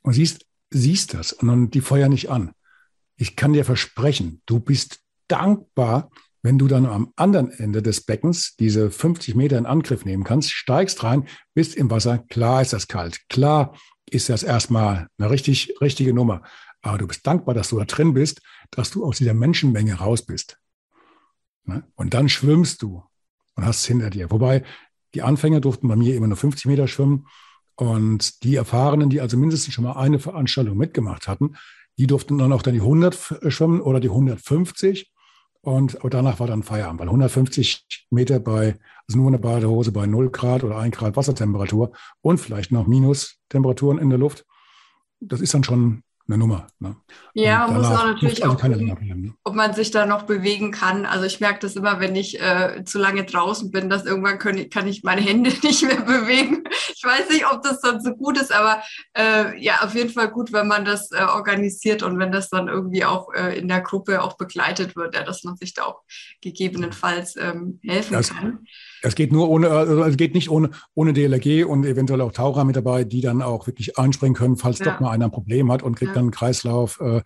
und siehst, siehst das und die Feuer nicht an, ich kann dir versprechen, du bist dankbar, wenn du dann am anderen Ende des Beckens diese 50 Meter in Angriff nehmen kannst, steigst rein, bist im Wasser, klar ist das kalt, klar ist das erstmal eine richtig, richtige Nummer. Aber du bist dankbar, dass du da drin bist, dass du aus dieser Menschenmenge raus bist. Ne? Und dann schwimmst du und hast es hinter dir. Wobei die Anfänger durften bei mir immer nur 50 Meter schwimmen. Und die Erfahrenen, die also mindestens schon mal eine Veranstaltung mitgemacht hatten, die durften dann auch dann die 100 schwimmen oder die 150. Und danach war dann Feierabend, weil 150 Meter bei, also nur eine Badehose bei 0 Grad oder 1 Grad Wassertemperatur und vielleicht noch Minustemperaturen in der Luft, das ist dann schon eine Nummer. Ne? Ja, man muss auch natürlich also auch gucken, ne? ob man sich da noch bewegen kann. Also ich merke das immer, wenn ich äh, zu lange draußen bin, dass irgendwann können, kann ich meine Hände [LAUGHS] nicht mehr bewegen. Ich weiß nicht, ob das dann so gut ist, aber äh, ja, auf jeden Fall gut, wenn man das äh, organisiert und wenn das dann irgendwie auch äh, in der Gruppe auch begleitet wird, ja, dass man sich da auch gegebenenfalls ähm, helfen das, kann. Es geht nur ohne, also es geht nicht ohne, ohne DLRG und eventuell auch Taucher mit dabei, die dann auch wirklich einspringen können, falls ja. doch mal einer ein Problem hat und kriegt ja. dann einen Kreislauf. Äh,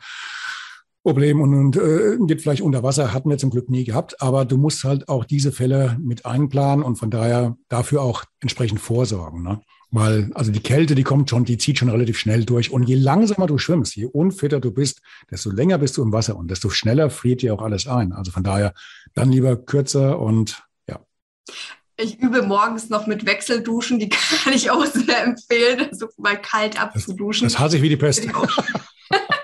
Problem und, und äh, geht vielleicht unter Wasser, hatten wir zum Glück nie gehabt, aber du musst halt auch diese Fälle mit einplanen und von daher dafür auch entsprechend vorsorgen. Ne? Weil, also die Kälte, die kommt schon, die zieht schon relativ schnell durch. Und je langsamer du schwimmst, je unfitter du bist, desto länger bist du im Wasser und desto schneller friert dir auch alles ein. Also von daher dann lieber kürzer und ich übe morgens noch mit Wechselduschen, die [LAUGHS] kann ich auch sehr empfehlen, also mal kalt abzuduschen. Das, das hasse ich wie die Pest. [LAUGHS]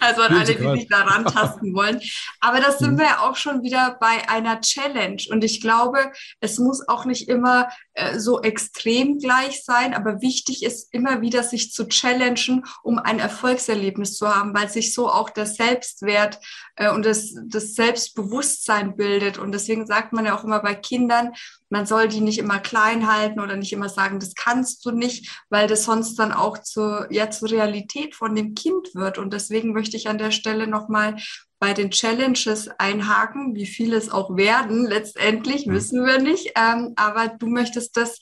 Also an alle, die sich daran tasten [LAUGHS] wollen. Aber das sind mhm. wir auch schon wieder bei einer Challenge. Und ich glaube, es muss auch nicht immer äh, so extrem gleich sein, aber wichtig ist immer wieder, sich zu challengen, um ein Erfolgserlebnis zu haben, weil sich so auch der Selbstwert äh, und das, das Selbstbewusstsein bildet. Und deswegen sagt man ja auch immer bei Kindern, man soll die nicht immer klein halten oder nicht immer sagen, das kannst du nicht, weil das sonst dann auch zur, ja, zur Realität von dem Kind wird. Und deswegen möchte ich an der Stelle nochmal bei den Challenges einhaken, wie viele es auch werden, letztendlich mhm. wissen wir nicht. Ähm, aber du möchtest das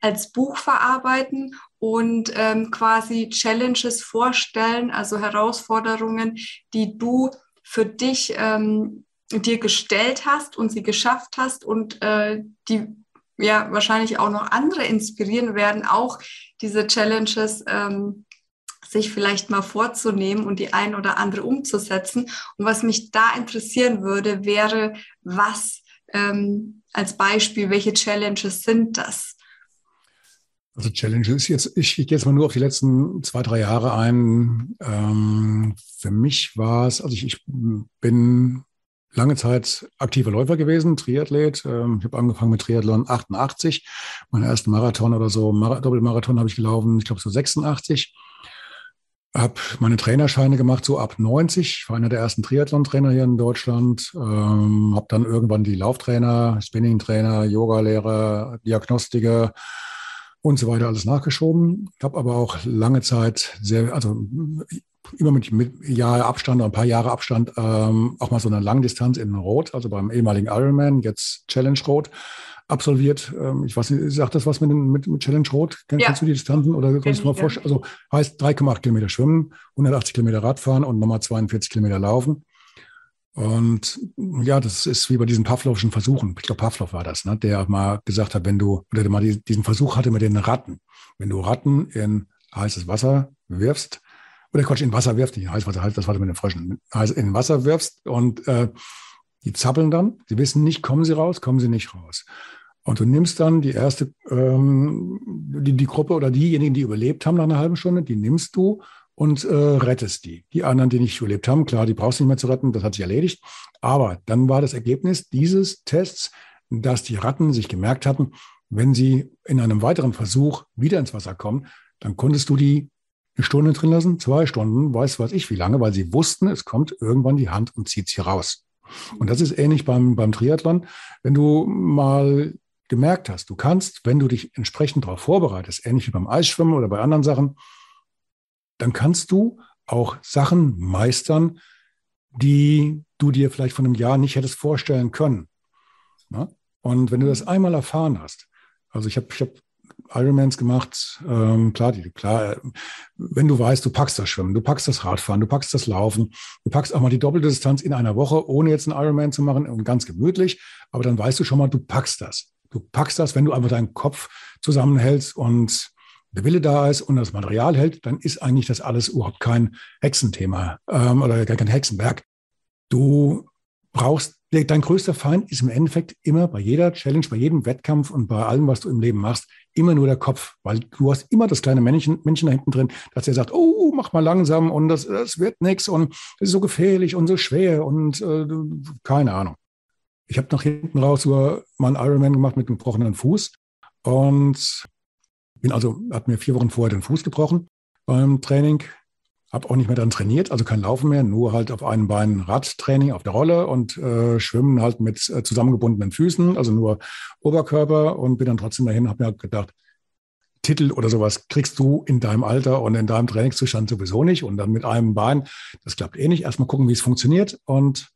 als Buch verarbeiten und ähm, quasi Challenges vorstellen, also Herausforderungen, die du für dich ähm, dir gestellt hast und sie geschafft hast und äh, die ja wahrscheinlich auch noch andere inspirieren werden, auch diese Challenges ähm, sich vielleicht mal vorzunehmen und die ein oder andere umzusetzen. Und was mich da interessieren würde, wäre, was ähm, als Beispiel, welche Challenges sind das? Also Challenges jetzt, ich gehe jetzt mal nur auf die letzten zwei, drei Jahre ein. Ähm, für mich war es, also ich, ich bin lange Zeit aktiver Läufer gewesen, Triathlet. Ähm, ich habe angefangen mit Triathlon 88. Meinen ersten Marathon oder so, Mar Doppelmarathon habe ich gelaufen, ich glaube so 86. Habe meine Trainerscheine gemacht, so ab 90. Ich war einer der ersten Triathlon-Trainer hier in Deutschland. Ähm, habe dann irgendwann die Lauftrainer, Spinning-Trainer, Yoga-Lehrer, Diagnostiker und so weiter alles nachgeschoben. Habe aber auch lange Zeit sehr, also immer mit, mit Jahre Abstand oder ein paar Jahre Abstand ähm, auch mal so eine Langdistanz in Rot, also beim ehemaligen Ironman, jetzt Challenge Rot absolviert. Ähm, ich weiß nicht, sagt das was mit, mit, mit Challenge Rot? Kennst, ja. du die Distanzen oder kannst du mal vorstellen? Also heißt 3,8 Kilometer schwimmen, 180 Kilometer Radfahren und nochmal 42 Kilometer laufen. Und ja, das ist wie bei diesen Pavlovschen Versuchen. Ich glaube, Pavlov war das, ne? der mal gesagt hat, wenn du, oder der mal diesen Versuch hatte mit den Ratten. Wenn du Ratten in heißes Wasser wirfst, oder Quatsch, in Wasser wirfst, nicht Heißwasser, das war mit den Fröschen, in Wasser wirfst und äh, die zappeln dann, sie wissen nicht, kommen sie raus, kommen sie nicht raus. Und du nimmst dann die erste, ähm, die, die Gruppe oder diejenigen, die überlebt haben nach einer halben Stunde, die nimmst du und äh, rettest die. Die anderen, die nicht überlebt haben, klar, die brauchst du nicht mehr zu retten, das hat sich erledigt. Aber dann war das Ergebnis dieses Tests, dass die Ratten sich gemerkt hatten, wenn sie in einem weiteren Versuch wieder ins Wasser kommen, dann konntest du die eine Stunde drin lassen, zwei Stunden, weiß was ich wie lange, weil sie wussten, es kommt irgendwann die Hand und zieht sie raus. Und das ist ähnlich beim, beim Triathlon. Wenn du mal gemerkt hast, du kannst, wenn du dich entsprechend darauf vorbereitest, ähnlich wie beim Eisschwimmen oder bei anderen Sachen, dann kannst du auch Sachen meistern, die du dir vielleicht von einem Jahr nicht hättest vorstellen können. Und wenn du das einmal erfahren hast, also ich habe ich hab Ironmans gemacht. Ähm, klar, die, klar, wenn du weißt, du packst das Schwimmen, du packst das Radfahren, du packst das Laufen, du packst auch mal die doppelte Distanz in einer Woche, ohne jetzt einen Ironman zu machen und ganz gemütlich. Aber dann weißt du schon mal, du packst das. Du packst das, wenn du einfach deinen Kopf zusammenhältst und der Wille da ist und das Material hält, dann ist eigentlich das alles überhaupt kein Hexenthema ähm, oder kein Hexenwerk. Du brauchst, dein größter Feind ist im Endeffekt immer bei jeder Challenge, bei jedem Wettkampf und bei allem, was du im Leben machst, immer nur der Kopf, weil du hast immer das kleine Männchen, Männchen da hinten drin, dass er sagt, oh, mach mal langsam und das, das wird nichts und es ist so gefährlich und so schwer und äh, keine Ahnung. Ich habe nach hinten raus über meinen Ironman gemacht mit einem gebrochenen Fuß und bin also, hat mir vier Wochen vorher den Fuß gebrochen beim Training, habe auch nicht mehr dann trainiert, also kein Laufen mehr, nur halt auf einem Bein Radtraining auf der Rolle und äh, Schwimmen halt mit äh, zusammengebundenen Füßen, also nur Oberkörper und bin dann trotzdem dahin, habe mir halt gedacht, Titel oder sowas kriegst du in deinem Alter und in deinem Trainingszustand sowieso nicht und dann mit einem Bein, das klappt eh nicht. Erstmal gucken, wie es funktioniert und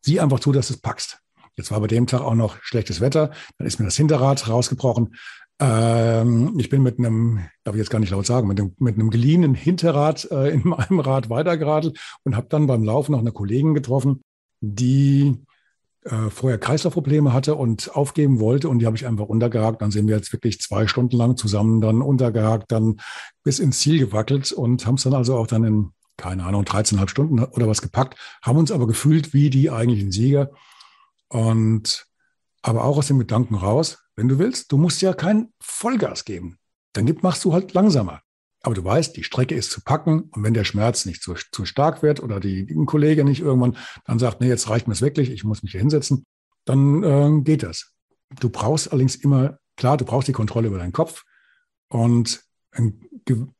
sieh einfach zu, dass du es packst. Jetzt war bei dem Tag auch noch schlechtes Wetter, dann ist mir das Hinterrad rausgebrochen. Ähm, ich bin mit einem, darf ich jetzt gar nicht laut sagen, mit einem, mit einem geliehenen Hinterrad äh, in [LAUGHS] meinem Rad weitergeradelt und habe dann beim Laufen noch eine Kollegin getroffen, die äh, vorher Kreislaufprobleme hatte und aufgeben wollte und die habe ich einfach untergehakt. Dann sind wir jetzt wirklich zwei Stunden lang zusammen dann untergehakt, dann bis ins Ziel gewackelt und haben es dann also auch dann in, keine Ahnung, 13,5 Stunden oder was gepackt, haben uns aber gefühlt wie die eigentlichen Sieger und aber auch aus dem Gedanken raus, wenn du willst, du musst ja kein Vollgas geben. Dann machst du halt langsamer. Aber du weißt, die Strecke ist zu packen und wenn der Schmerz nicht zu, zu stark wird oder die, die Kollege nicht irgendwann dann sagt, nee, jetzt reicht mir es wirklich, ich muss mich hier hinsetzen, dann äh, geht das. Du brauchst allerdings immer, klar, du brauchst die Kontrolle über deinen Kopf und ein,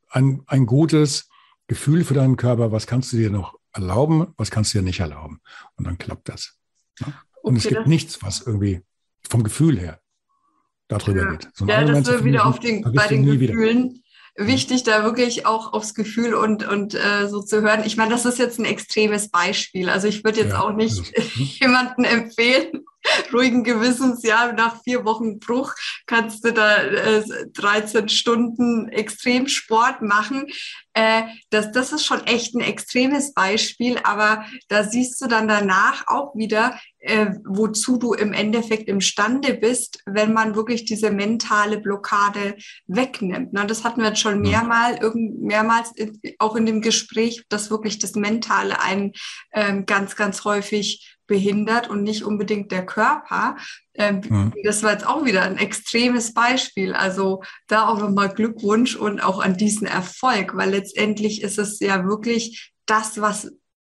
ein, ein gutes Gefühl für deinen Körper, was kannst du dir noch erlauben, was kannst du dir nicht erlauben. Und dann klappt das. Und okay, es gibt nichts, was irgendwie vom Gefühl her darüber ja. geht. So ja, das wir wieder auf den, bei den Gefühlen. Wieder wichtig, da wirklich auch aufs Gefühl und, und äh, so zu hören. Ich meine, das ist jetzt ein extremes Beispiel. Also ich würde jetzt ja, auch nicht also, [LAUGHS] jemanden empfehlen, [LAUGHS] ruhigen Gewissens, ja, nach vier Wochen Bruch kannst du da äh, 13 Stunden Extremsport machen. Äh, das, das ist schon echt ein extremes Beispiel, aber da siehst du dann danach auch wieder, äh, wozu du im Endeffekt imstande bist, wenn man wirklich diese mentale Blockade wegnimmt. Na, das hatten wir jetzt schon mehrmal, irgend, mehrmals auch in dem Gespräch, dass wirklich das Mentale einen ähm, ganz, ganz häufig behindert und nicht unbedingt der Körper. Ähm, mhm. Das war jetzt auch wieder ein extremes Beispiel. Also da auch nochmal Glückwunsch und auch an diesen Erfolg, weil letztendlich ist es ja wirklich das, was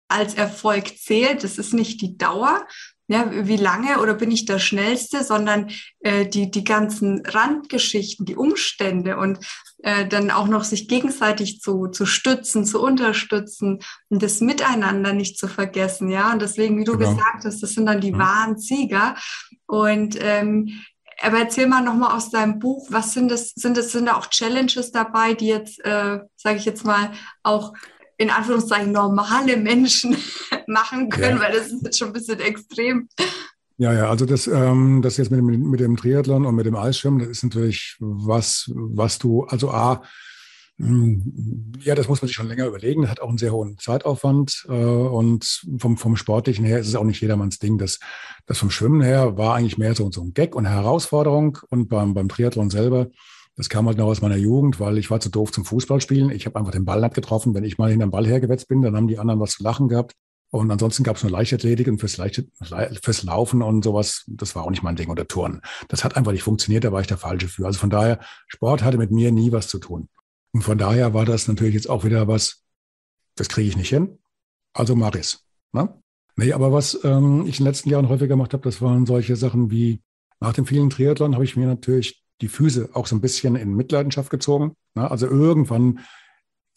als Erfolg zählt. Das ist nicht die Dauer, ja, wie lange oder bin ich der Schnellste, sondern äh, die, die ganzen Randgeschichten, die Umstände und äh, dann auch noch sich gegenseitig zu, zu stützen, zu unterstützen und das Miteinander nicht zu vergessen, ja. Und deswegen, wie du genau. gesagt hast, das sind dann die mhm. wahren Sieger. Und ähm, aber erzähl mal nochmal aus deinem Buch, was sind das, sind das, sind da auch Challenges dabei, die jetzt, äh, sage ich jetzt mal, auch in Anführungszeichen normale Menschen [LAUGHS] machen können, ja. weil das ist jetzt schon ein bisschen extrem. Ja, ja, also das, ähm, das jetzt mit dem, mit dem Triathlon und mit dem Eisschwimmen, das ist natürlich was, was du, also A, hm, ja, das muss man sich schon länger überlegen, hat auch einen sehr hohen Zeitaufwand äh, und vom, vom Sportlichen her ist es auch nicht jedermanns Ding. Das, das vom Schwimmen her war eigentlich mehr so, so ein Gag und Herausforderung und beim, beim Triathlon selber das kam halt noch aus meiner Jugend, weil ich war zu doof zum Fußballspielen. Ich habe einfach den Ball nicht getroffen. Wenn ich mal hinterm Ball hergewetzt bin, dann haben die anderen was zu lachen gehabt. Und ansonsten gab es nur Leichtathletik und fürs, Leicht, fürs Laufen und sowas, das war auch nicht mein Ding oder Turnen. Das hat einfach nicht funktioniert, da war ich der Falsche für. Also von daher, Sport hatte mit mir nie was zu tun. Und von daher war das natürlich jetzt auch wieder was, das kriege ich nicht hin. Also mach ich's. Ne? Nee, aber was ähm, ich in den letzten Jahren häufig gemacht habe, das waren solche Sachen wie, nach dem vielen Triathlon habe ich mir natürlich die Füße auch so ein bisschen in Mitleidenschaft gezogen. Ne? Also irgendwann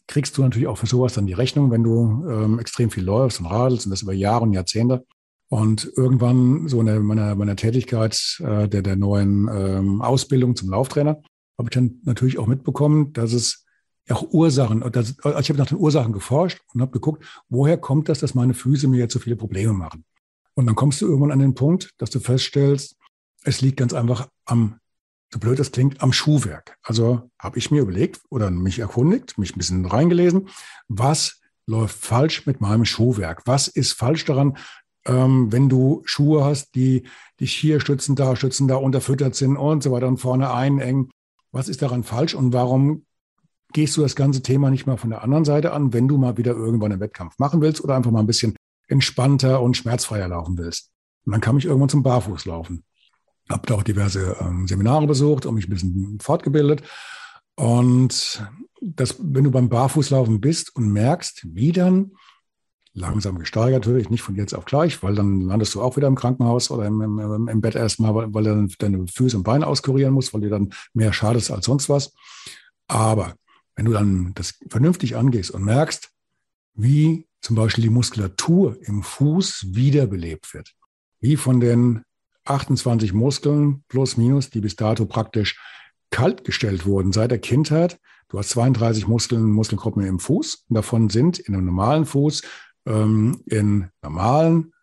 kriegst du natürlich auch für sowas dann die Rechnung, wenn du ähm, extrem viel läufst und radelst und das über Jahre und Jahrzehnte. Und irgendwann so in meiner, meiner Tätigkeit äh, der, der neuen ähm, Ausbildung zum Lauftrainer habe ich dann natürlich auch mitbekommen, dass es auch Ursachen, dass, also ich habe nach den Ursachen geforscht und habe geguckt, woher kommt das, dass meine Füße mir jetzt so viele Probleme machen. Und dann kommst du irgendwann an den Punkt, dass du feststellst, es liegt ganz einfach am so blöd das klingt, am Schuhwerk. Also habe ich mir überlegt oder mich erkundigt, mich ein bisschen reingelesen, was läuft falsch mit meinem Schuhwerk? Was ist falsch daran, ähm, wenn du Schuhe hast, die dich hier stützen, da stützen, da unterfüttert sind und so weiter und vorne einengen? Was ist daran falsch und warum gehst du das ganze Thema nicht mal von der anderen Seite an, wenn du mal wieder irgendwann einen Wettkampf machen willst oder einfach mal ein bisschen entspannter und schmerzfreier laufen willst? Und dann kam ich irgendwann zum Barfußlaufen habe da auch diverse ähm, Seminare besucht und mich ein bisschen fortgebildet. Und das, wenn du beim Barfußlaufen bist und merkst, wie dann langsam gesteigert, natürlich nicht von jetzt auf gleich, weil dann landest du auch wieder im Krankenhaus oder im, im, im Bett erstmal, weil, weil dann deine Füße und Beine auskurieren musst, weil dir dann mehr schadest als sonst was. Aber wenn du dann das vernünftig angehst und merkst, wie zum Beispiel die Muskulatur im Fuß wiederbelebt wird, wie von den 28 Muskeln plus minus, die bis dato praktisch kalt gestellt wurden seit der Kindheit. Du hast 32 Muskeln, Muskelgruppen im Fuß. davon sind in einem normalen Fuß ähm, in normalen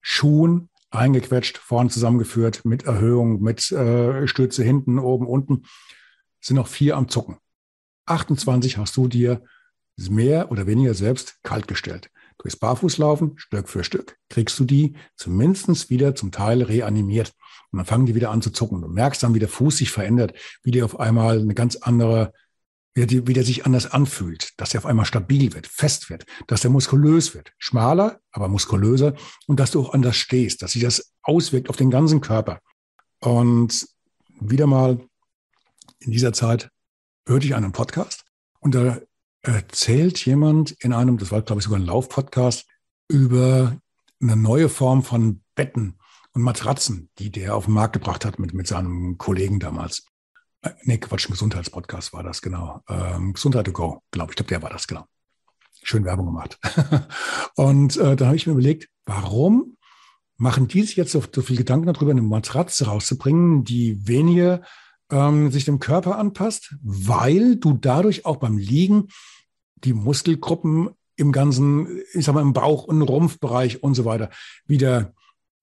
Schuhen eingequetscht, vorne zusammengeführt, mit Erhöhung, mit äh, Stütze hinten, oben, unten, sind noch vier am Zucken. 28 hast du dir mehr oder weniger selbst kalt gestellt. Durchs Barfußlaufen, Stück für Stück, kriegst du die zumindest wieder zum Teil reanimiert. Und dann fangen die wieder an zu zucken. Du merkst dann, wie der Fuß sich verändert, wie der auf einmal eine ganz andere, wie der, wie der sich anders anfühlt, dass der auf einmal stabil wird, fest wird, dass der muskulös wird. Schmaler, aber muskulöser und dass du auch anders stehst, dass sich das auswirkt auf den ganzen Körper. Und wieder mal in dieser Zeit hörte ich einen Podcast Und da erzählt jemand in einem, das war glaube ich sogar ein Laufpodcast, über eine neue Form von Betten und Matratzen, die der auf den Markt gebracht hat mit, mit seinem Kollegen damals. Äh, nee, Quatsch, ein Gesundheitspodcast war das, genau. Ähm, Gesundheit to go, glaube ich. Glaube, der war das, genau. Schön Werbung gemacht. [LAUGHS] und äh, da habe ich mir überlegt, warum machen die sich jetzt so, so viel Gedanken darüber, eine Matratze rauszubringen, die weniger ähm, sich dem Körper anpasst, weil du dadurch auch beim Liegen die Muskelgruppen im ganzen, ich sag mal, im Bauch- und Rumpfbereich und so weiter wieder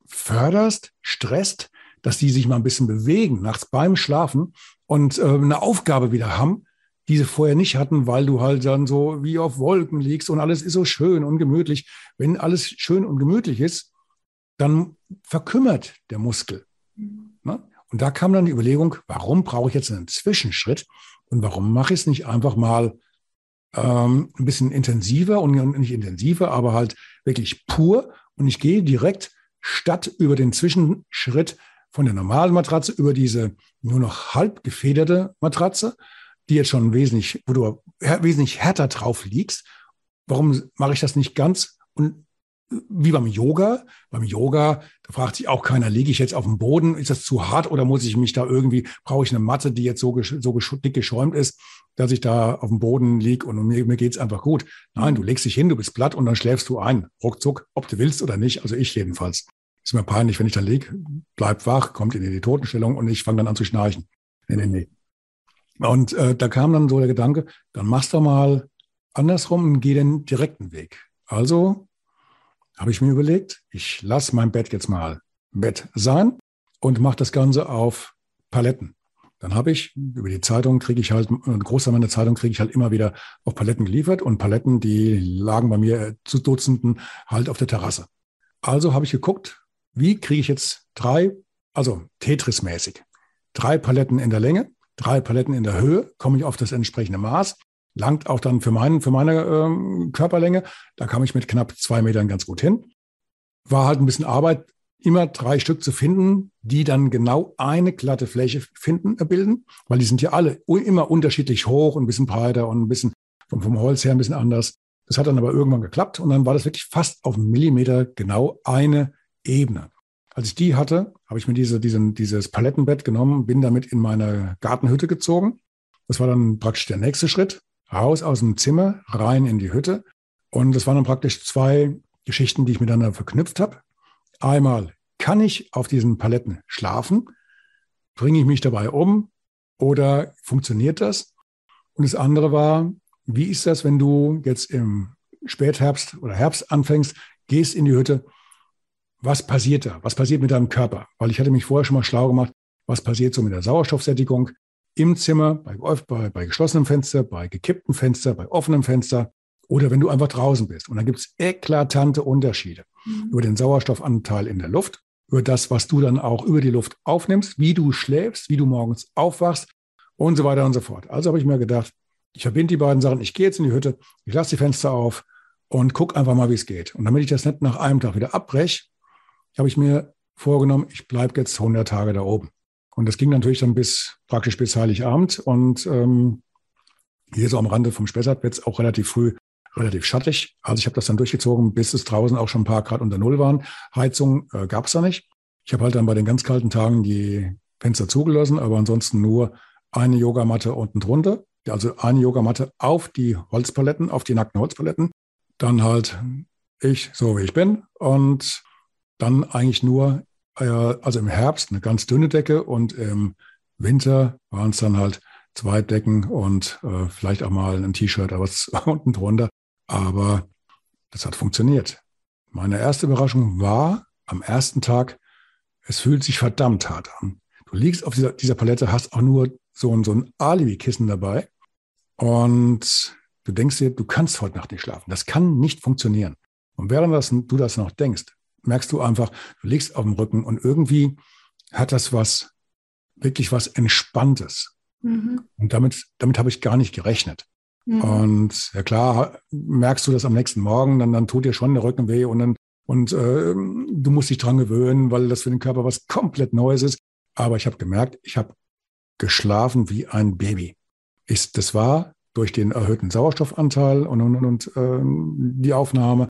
förderst, stresst, dass die sich mal ein bisschen bewegen nachts beim Schlafen und äh, eine Aufgabe wieder haben, die sie vorher nicht hatten, weil du halt dann so wie auf Wolken liegst und alles ist so schön und gemütlich. Wenn alles schön und gemütlich ist, dann verkümmert der Muskel. Ne? Und da kam dann die Überlegung, warum brauche ich jetzt einen Zwischenschritt und warum mache ich es nicht einfach mal ähm, ein bisschen intensiver und nicht intensiver, aber halt wirklich pur und ich gehe direkt statt über den Zwischenschritt von der normalen Matratze über diese nur noch halb gefederte Matratze, die jetzt schon wesentlich, wo du wesentlich härter drauf liegst. Warum mache ich das nicht ganz und wie beim Yoga. Beim Yoga, da fragt sich auch keiner, liege ich jetzt auf dem Boden, ist das zu hart oder muss ich mich da irgendwie, brauche ich eine Matte, die jetzt so, so dick geschäumt ist, dass ich da auf dem Boden liege und mir, mir geht's einfach gut. Nein, du legst dich hin, du bist platt und dann schläfst du ein. Ruckzuck, ob du willst oder nicht, also ich jedenfalls. Ist mir peinlich, wenn ich da lieg, bleib wach, kommt in die Totenstellung und ich fange dann an zu schnarchen. Nee, nee, nee. Und äh, da kam dann so der Gedanke, dann machst du mal andersrum und geh den direkten Weg. Also habe ich mir überlegt, ich lasse mein Bett jetzt mal Bett sein und mache das Ganze auf Paletten. Dann habe ich über die Zeitung kriege ich halt, ein Großteil meiner Zeitung kriege ich halt immer wieder auf Paletten geliefert und Paletten, die lagen bei mir zu Dutzenden halt auf der Terrasse. Also habe ich geguckt, wie kriege ich jetzt drei, also Tetris-mäßig, drei Paletten in der Länge, drei Paletten in der Höhe, komme ich auf das entsprechende Maß langt auch dann für, meinen, für meine ähm, Körperlänge. Da kam ich mit knapp zwei Metern ganz gut hin. War halt ein bisschen Arbeit, immer drei Stück zu finden, die dann genau eine glatte Fläche finden, äh, bilden, weil die sind ja alle immer unterschiedlich hoch und ein bisschen breiter und ein bisschen vom, vom Holz her ein bisschen anders. Das hat dann aber irgendwann geklappt und dann war das wirklich fast auf einen Millimeter genau eine Ebene. Als ich die hatte, habe ich mir diese, diesen, dieses Palettenbett genommen, bin damit in meine Gartenhütte gezogen. Das war dann praktisch der nächste Schritt raus aus dem Zimmer, rein in die Hütte. Und das waren dann praktisch zwei Geschichten, die ich miteinander verknüpft habe. Einmal, kann ich auf diesen Paletten schlafen? Bringe ich mich dabei um? Oder funktioniert das? Und das andere war, wie ist das, wenn du jetzt im Spätherbst oder Herbst anfängst, gehst in die Hütte? Was passiert da? Was passiert mit deinem Körper? Weil ich hatte mich vorher schon mal schlau gemacht, was passiert so mit der Sauerstoffsättigung? Im Zimmer, bei, bei, bei geschlossenem Fenster, bei gekipptem Fenster, bei offenem Fenster oder wenn du einfach draußen bist. Und dann gibt es eklatante Unterschiede mhm. über den Sauerstoffanteil in der Luft, über das, was du dann auch über die Luft aufnimmst, wie du schläfst, wie du morgens aufwachst und so weiter und so fort. Also habe ich mir gedacht, ich verbinde die beiden Sachen. Ich gehe jetzt in die Hütte, ich lasse die Fenster auf und gucke einfach mal, wie es geht. Und damit ich das nicht nach einem Tag wieder abbreche, habe ich mir vorgenommen, ich bleibe jetzt 100 Tage da oben. Und das ging natürlich dann bis praktisch bis Heiligabend. Und ähm, hier so am Rande vom Spessart wird es auch relativ früh relativ schattig. Also ich habe das dann durchgezogen, bis es draußen auch schon ein paar Grad unter Null waren. Heizung äh, gab es da nicht. Ich habe halt dann bei den ganz kalten Tagen die Fenster zugelassen, aber ansonsten nur eine Yogamatte unten drunter. Also eine Yogamatte auf die Holzpaletten, auf die nackten Holzpaletten. Dann halt ich, so wie ich bin. Und dann eigentlich nur also im Herbst eine ganz dünne Decke und im Winter waren es dann halt zwei Decken und äh, vielleicht auch mal ein T-Shirt, aber was [LAUGHS] unten drunter. Aber das hat funktioniert. Meine erste Überraschung war am ersten Tag, es fühlt sich verdammt hart an. Du liegst auf dieser, dieser Palette, hast auch nur so ein, so ein Alibi-Kissen dabei und du denkst dir, du kannst heute Nacht nicht schlafen. Das kann nicht funktionieren. Und während das, du das noch denkst, merkst du einfach, du liegst auf dem Rücken und irgendwie hat das was, wirklich was Entspanntes. Mhm. Und damit, damit habe ich gar nicht gerechnet. Mhm. Und ja klar, merkst du das am nächsten Morgen, dann, dann tut dir schon der Rücken weh und dann, und äh, du musst dich dran gewöhnen, weil das für den Körper was komplett Neues ist. Aber ich habe gemerkt, ich habe geschlafen wie ein Baby. Ich, das war durch den erhöhten Sauerstoffanteil und, und, und, und äh, die Aufnahme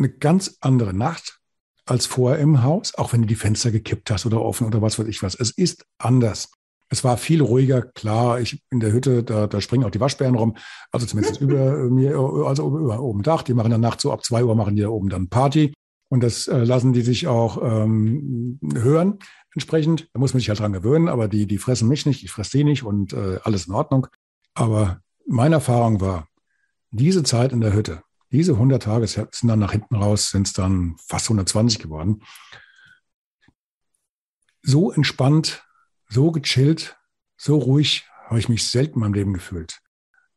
eine ganz andere Nacht als vorher im Haus, auch wenn du die Fenster gekippt hast oder offen oder was weiß ich was. Es ist anders. Es war viel ruhiger, klar. Ich in der Hütte, da, da springen auch die Waschbären rum. Also zumindest [LAUGHS] über mir, also über oben Dach. Die machen dann nachts so ab zwei Uhr machen die da oben dann Party. Und das äh, lassen die sich auch ähm, hören entsprechend. Da muss man sich halt dran gewöhnen, aber die, die fressen mich nicht, ich fresse die nicht und äh, alles in Ordnung. Aber meine Erfahrung war, diese Zeit in der Hütte, diese 100 Tage sind dann nach hinten raus, sind es dann fast 120 geworden. So entspannt, so gechillt, so ruhig habe ich mich selten in meinem Leben gefühlt.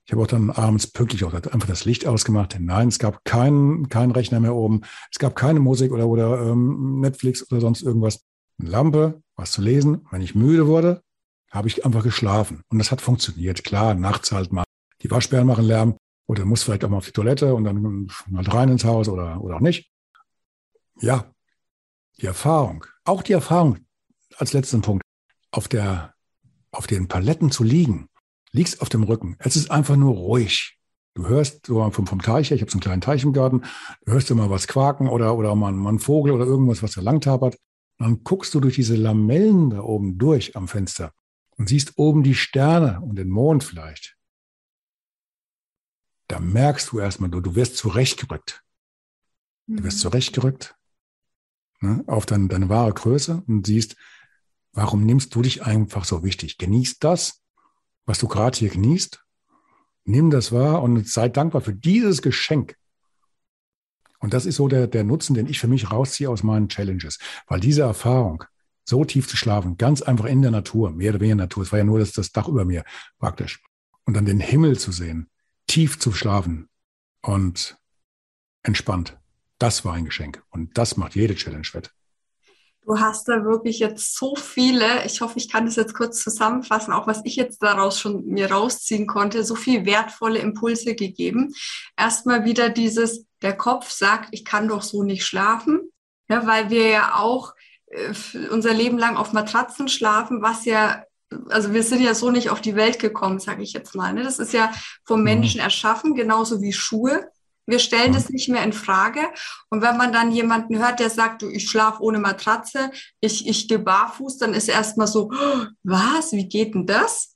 Ich habe auch dann abends pünktlich auch einfach das Licht ausgemacht. Nein, es gab keinen kein Rechner mehr oben. Es gab keine Musik oder, oder ähm, Netflix oder sonst irgendwas. Eine Lampe, was zu lesen. Wenn ich müde wurde, habe ich einfach geschlafen. Und das hat funktioniert. Klar, nachts halt mal. Die Waschbären machen Lärm. Oder muss vielleicht auch mal auf die Toilette und dann mal rein ins Haus oder, oder auch nicht. Ja, die Erfahrung, auch die Erfahrung als letzten Punkt, auf, der, auf den Paletten zu liegen, liegst auf dem Rücken. Es ist einfach nur ruhig. Du hörst so vom, vom Teich her, ich habe so einen kleinen Teich im Garten, du hörst immer was quaken oder, oder mal, mal einen Vogel oder irgendwas, was da lang tapert. Dann guckst du durch diese Lamellen da oben durch am Fenster und siehst oben die Sterne und den Mond vielleicht da merkst du erstmal, du, du wirst zurechtgerückt. Du wirst mhm. zurechtgerückt ne, auf dein, deine wahre Größe und siehst, warum nimmst du dich einfach so wichtig? Genieß das, was du gerade hier genießt. Nimm das wahr und sei dankbar für dieses Geschenk. Und das ist so der, der Nutzen, den ich für mich rausziehe aus meinen Challenges. Weil diese Erfahrung, so tief zu schlafen, ganz einfach in der Natur, mehr oder weniger Natur, es war ja nur das, das Dach über mir praktisch. Und dann den Himmel zu sehen, tief zu schlafen und entspannt. Das war ein Geschenk. Und das macht jede Challenge wett. Du hast da wirklich jetzt so viele, ich hoffe, ich kann das jetzt kurz zusammenfassen, auch was ich jetzt daraus schon mir rausziehen konnte, so viel wertvolle Impulse gegeben. Erstmal wieder dieses, der Kopf sagt, ich kann doch so nicht schlafen, ja, weil wir ja auch äh, unser Leben lang auf Matratzen schlafen, was ja also wir sind ja so nicht auf die Welt gekommen, sage ich jetzt mal. Ne? Das ist ja vom mhm. Menschen erschaffen, genauso wie Schuhe. Wir stellen mhm. das nicht mehr in Frage. Und wenn man dann jemanden hört, der sagt, ich schlafe ohne Matratze, ich, ich gehe barfuß, dann ist erstmal so, oh, was, wie geht denn das?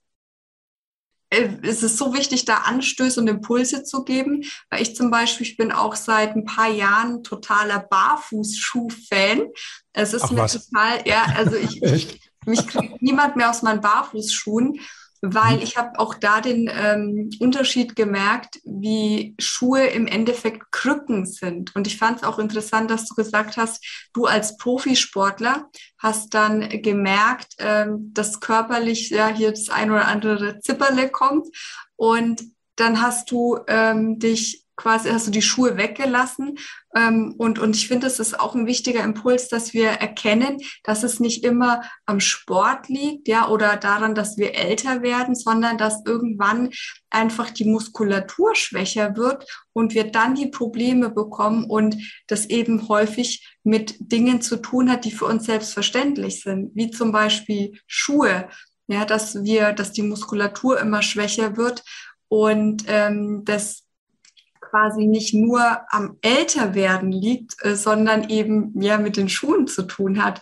Äh, es ist so wichtig, da Anstöße und Impulse zu geben, weil ich zum Beispiel, ich bin auch seit ein paar Jahren totaler Barfußschuh-Fan. Es ist Ach, mir was? total, ja, also ich, [LAUGHS] ich mich [LAUGHS] kriegt niemand mehr aus meinen Barfußschuhen, weil ich habe auch da den ähm, Unterschied gemerkt, wie Schuhe im Endeffekt Krücken sind. Und ich fand es auch interessant, dass du gesagt hast, du als Profisportler hast dann gemerkt, ähm, dass körperlich ja hier das ein oder andere Zipperle kommt. Und dann hast du ähm, dich quasi hast du die Schuhe weggelassen. Ähm, und, und ich finde, es ist auch ein wichtiger Impuls, dass wir erkennen, dass es nicht immer am Sport liegt, ja, oder daran, dass wir älter werden, sondern dass irgendwann einfach die Muskulatur schwächer wird und wir dann die Probleme bekommen und das eben häufig mit Dingen zu tun hat, die für uns selbstverständlich sind, wie zum Beispiel Schuhe. Ja, dass wir, dass die Muskulatur immer schwächer wird und ähm, das quasi nicht nur am Älterwerden liegt, äh, sondern eben mehr mit den Schuhen zu tun hat.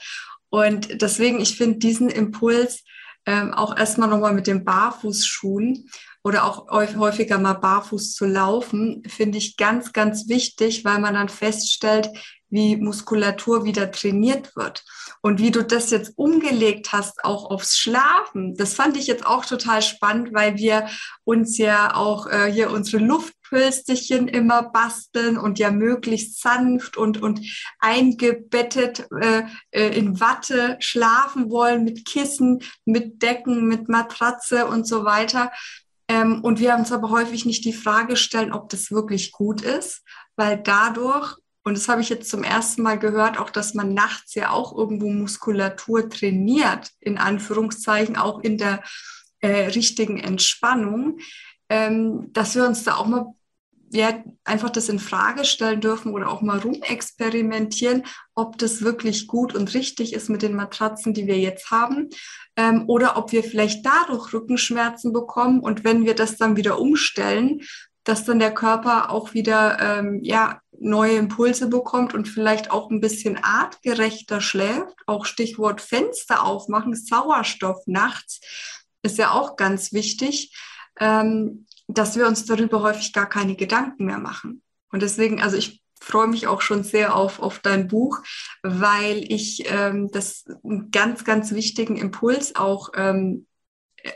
Und deswegen, ich finde diesen Impuls ähm, auch erstmal nochmal mit den Barfußschuhen oder auch häufiger mal barfuß zu laufen, finde ich ganz, ganz wichtig, weil man dann feststellt, wie Muskulatur wieder trainiert wird. Und wie du das jetzt umgelegt hast, auch aufs Schlafen, das fand ich jetzt auch total spannend, weil wir uns ja auch äh, hier unsere Luftpölsterchen immer basteln und ja möglichst sanft und, und eingebettet äh, äh, in Watte schlafen wollen mit Kissen, mit Decken, mit Matratze und so weiter. Ähm, und wir uns aber häufig nicht die Frage stellen, ob das wirklich gut ist, weil dadurch und das habe ich jetzt zum ersten Mal gehört, auch dass man nachts ja auch irgendwo Muskulatur trainiert, in Anführungszeichen, auch in der äh, richtigen Entspannung, ähm, dass wir uns da auch mal ja, einfach das in Frage stellen dürfen oder auch mal rumexperimentieren, ob das wirklich gut und richtig ist mit den Matratzen, die wir jetzt haben, ähm, oder ob wir vielleicht dadurch Rückenschmerzen bekommen und wenn wir das dann wieder umstellen, dass dann der Körper auch wieder ähm, ja neue Impulse bekommt und vielleicht auch ein bisschen artgerechter schläft. Auch Stichwort Fenster aufmachen, Sauerstoff nachts ist ja auch ganz wichtig. Ähm, dass wir uns darüber häufig gar keine Gedanken mehr machen. Und deswegen, also ich freue mich auch schon sehr auf, auf dein Buch, weil ich ähm, das einen ganz, ganz wichtigen Impuls auch ähm,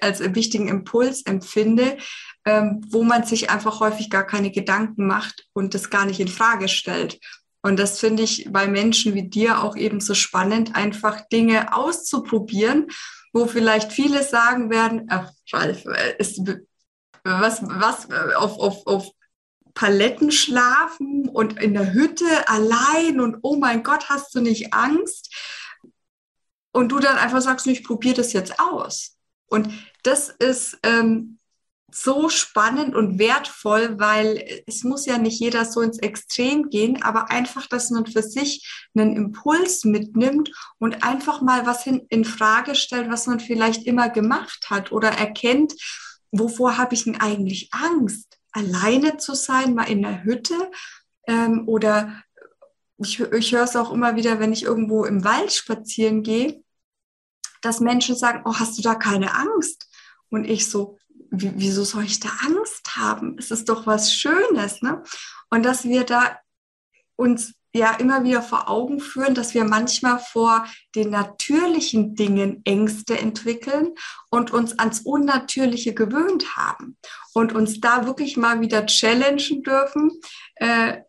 als wichtigen Impuls empfinde, ähm, wo man sich einfach häufig gar keine Gedanken macht und das gar nicht in Frage stellt. Und das finde ich bei Menschen wie dir auch eben so spannend, einfach Dinge auszuprobieren, wo vielleicht viele sagen werden, ach, Ralf, es was, was äh, auf, auf, auf Paletten schlafen und in der Hütte allein und oh mein Gott, hast du nicht Angst? Und du dann einfach sagst, ich probiere das jetzt aus. Und das ist ähm, so spannend und wertvoll, weil es muss ja nicht jeder so ins Extrem gehen, aber einfach, dass man für sich einen Impuls mitnimmt und einfach mal was in, in Frage stellt, was man vielleicht immer gemacht hat oder erkennt, wovor habe ich denn eigentlich Angst? Alleine zu sein, mal in der Hütte ähm, oder ich, ich höre es auch immer wieder, wenn ich irgendwo im Wald spazieren gehe, dass Menschen sagen, oh, hast du da keine Angst? Und ich so, wieso soll ich da Angst haben? Es ist doch was Schönes, ne? Und dass wir da uns ja immer wieder vor Augen führen, dass wir manchmal vor den natürlichen Dingen Ängste entwickeln und uns ans Unnatürliche gewöhnt haben und uns da wirklich mal wieder challengen dürfen, äh,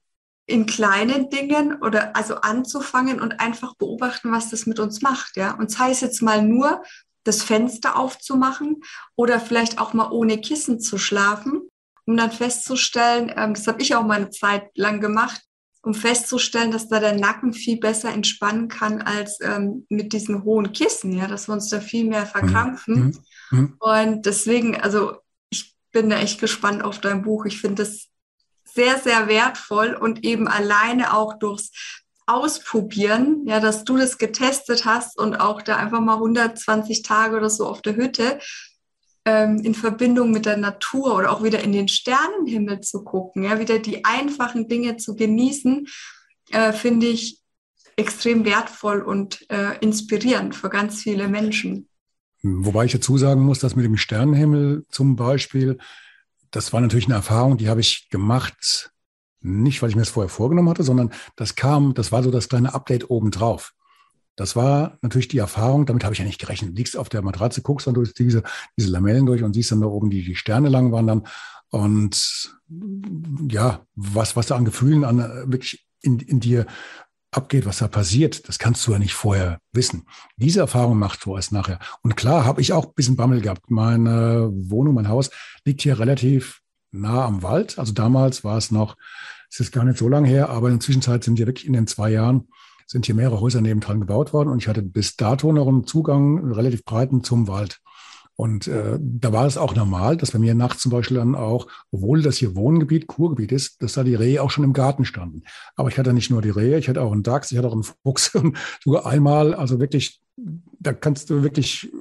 in kleinen Dingen oder also anzufangen und einfach beobachten, was das mit uns macht, ja. Und sei es jetzt mal nur das Fenster aufzumachen oder vielleicht auch mal ohne Kissen zu schlafen, um dann festzustellen, ähm, das habe ich auch mal eine Zeit lang gemacht, um festzustellen, dass da der Nacken viel besser entspannen kann als ähm, mit diesen hohen Kissen, ja, dass wir uns da viel mehr verkrampfen. Mhm. Mhm. Und deswegen, also ich bin da echt gespannt auf dein Buch. Ich finde es sehr, sehr wertvoll und eben alleine auch durchs Ausprobieren, ja, dass du das getestet hast und auch da einfach mal 120 Tage oder so auf der Hütte ähm, in Verbindung mit der Natur oder auch wieder in den Sternenhimmel zu gucken, ja, wieder die einfachen Dinge zu genießen, äh, finde ich extrem wertvoll und äh, inspirierend für ganz viele Menschen. Wobei ich dazu sagen muss, dass mit dem Sternenhimmel zum Beispiel, das war natürlich eine Erfahrung, die habe ich gemacht, nicht weil ich mir das vorher vorgenommen hatte, sondern das kam, das war so das kleine Update obendrauf. Das war natürlich die Erfahrung, damit habe ich ja nicht gerechnet. Du liegst auf der Matratze, guckst dann durch diese, diese Lamellen durch und siehst dann da oben die, die Sterne lang wandern. Und ja, was, was da an Gefühlen an wirklich in, in dir abgeht, was da passiert, das kannst du ja nicht vorher wissen. Diese Erfahrung macht du erst nachher. Und klar, habe ich auch ein bisschen Bammel gehabt. Meine Wohnung, mein Haus liegt hier relativ nah am Wald. Also damals war es noch, es ist gar nicht so lange her, aber in der Zwischenzeit sind wir wirklich in den zwei Jahren sind hier mehrere Häuser nebendran gebaut worden und ich hatte bis dato noch einen Zugang, einen relativ breiten zum Wald. Und äh, da war es auch normal, dass bei mir nachts zum Beispiel dann auch, obwohl das hier Wohngebiet, Kurgebiet ist, dass da die Rehe auch schon im Garten standen. Aber ich hatte nicht nur die Rehe, ich hatte auch einen Dachs, ich hatte auch einen Fuchs [LAUGHS] und sogar einmal, also wirklich, da kannst du wirklich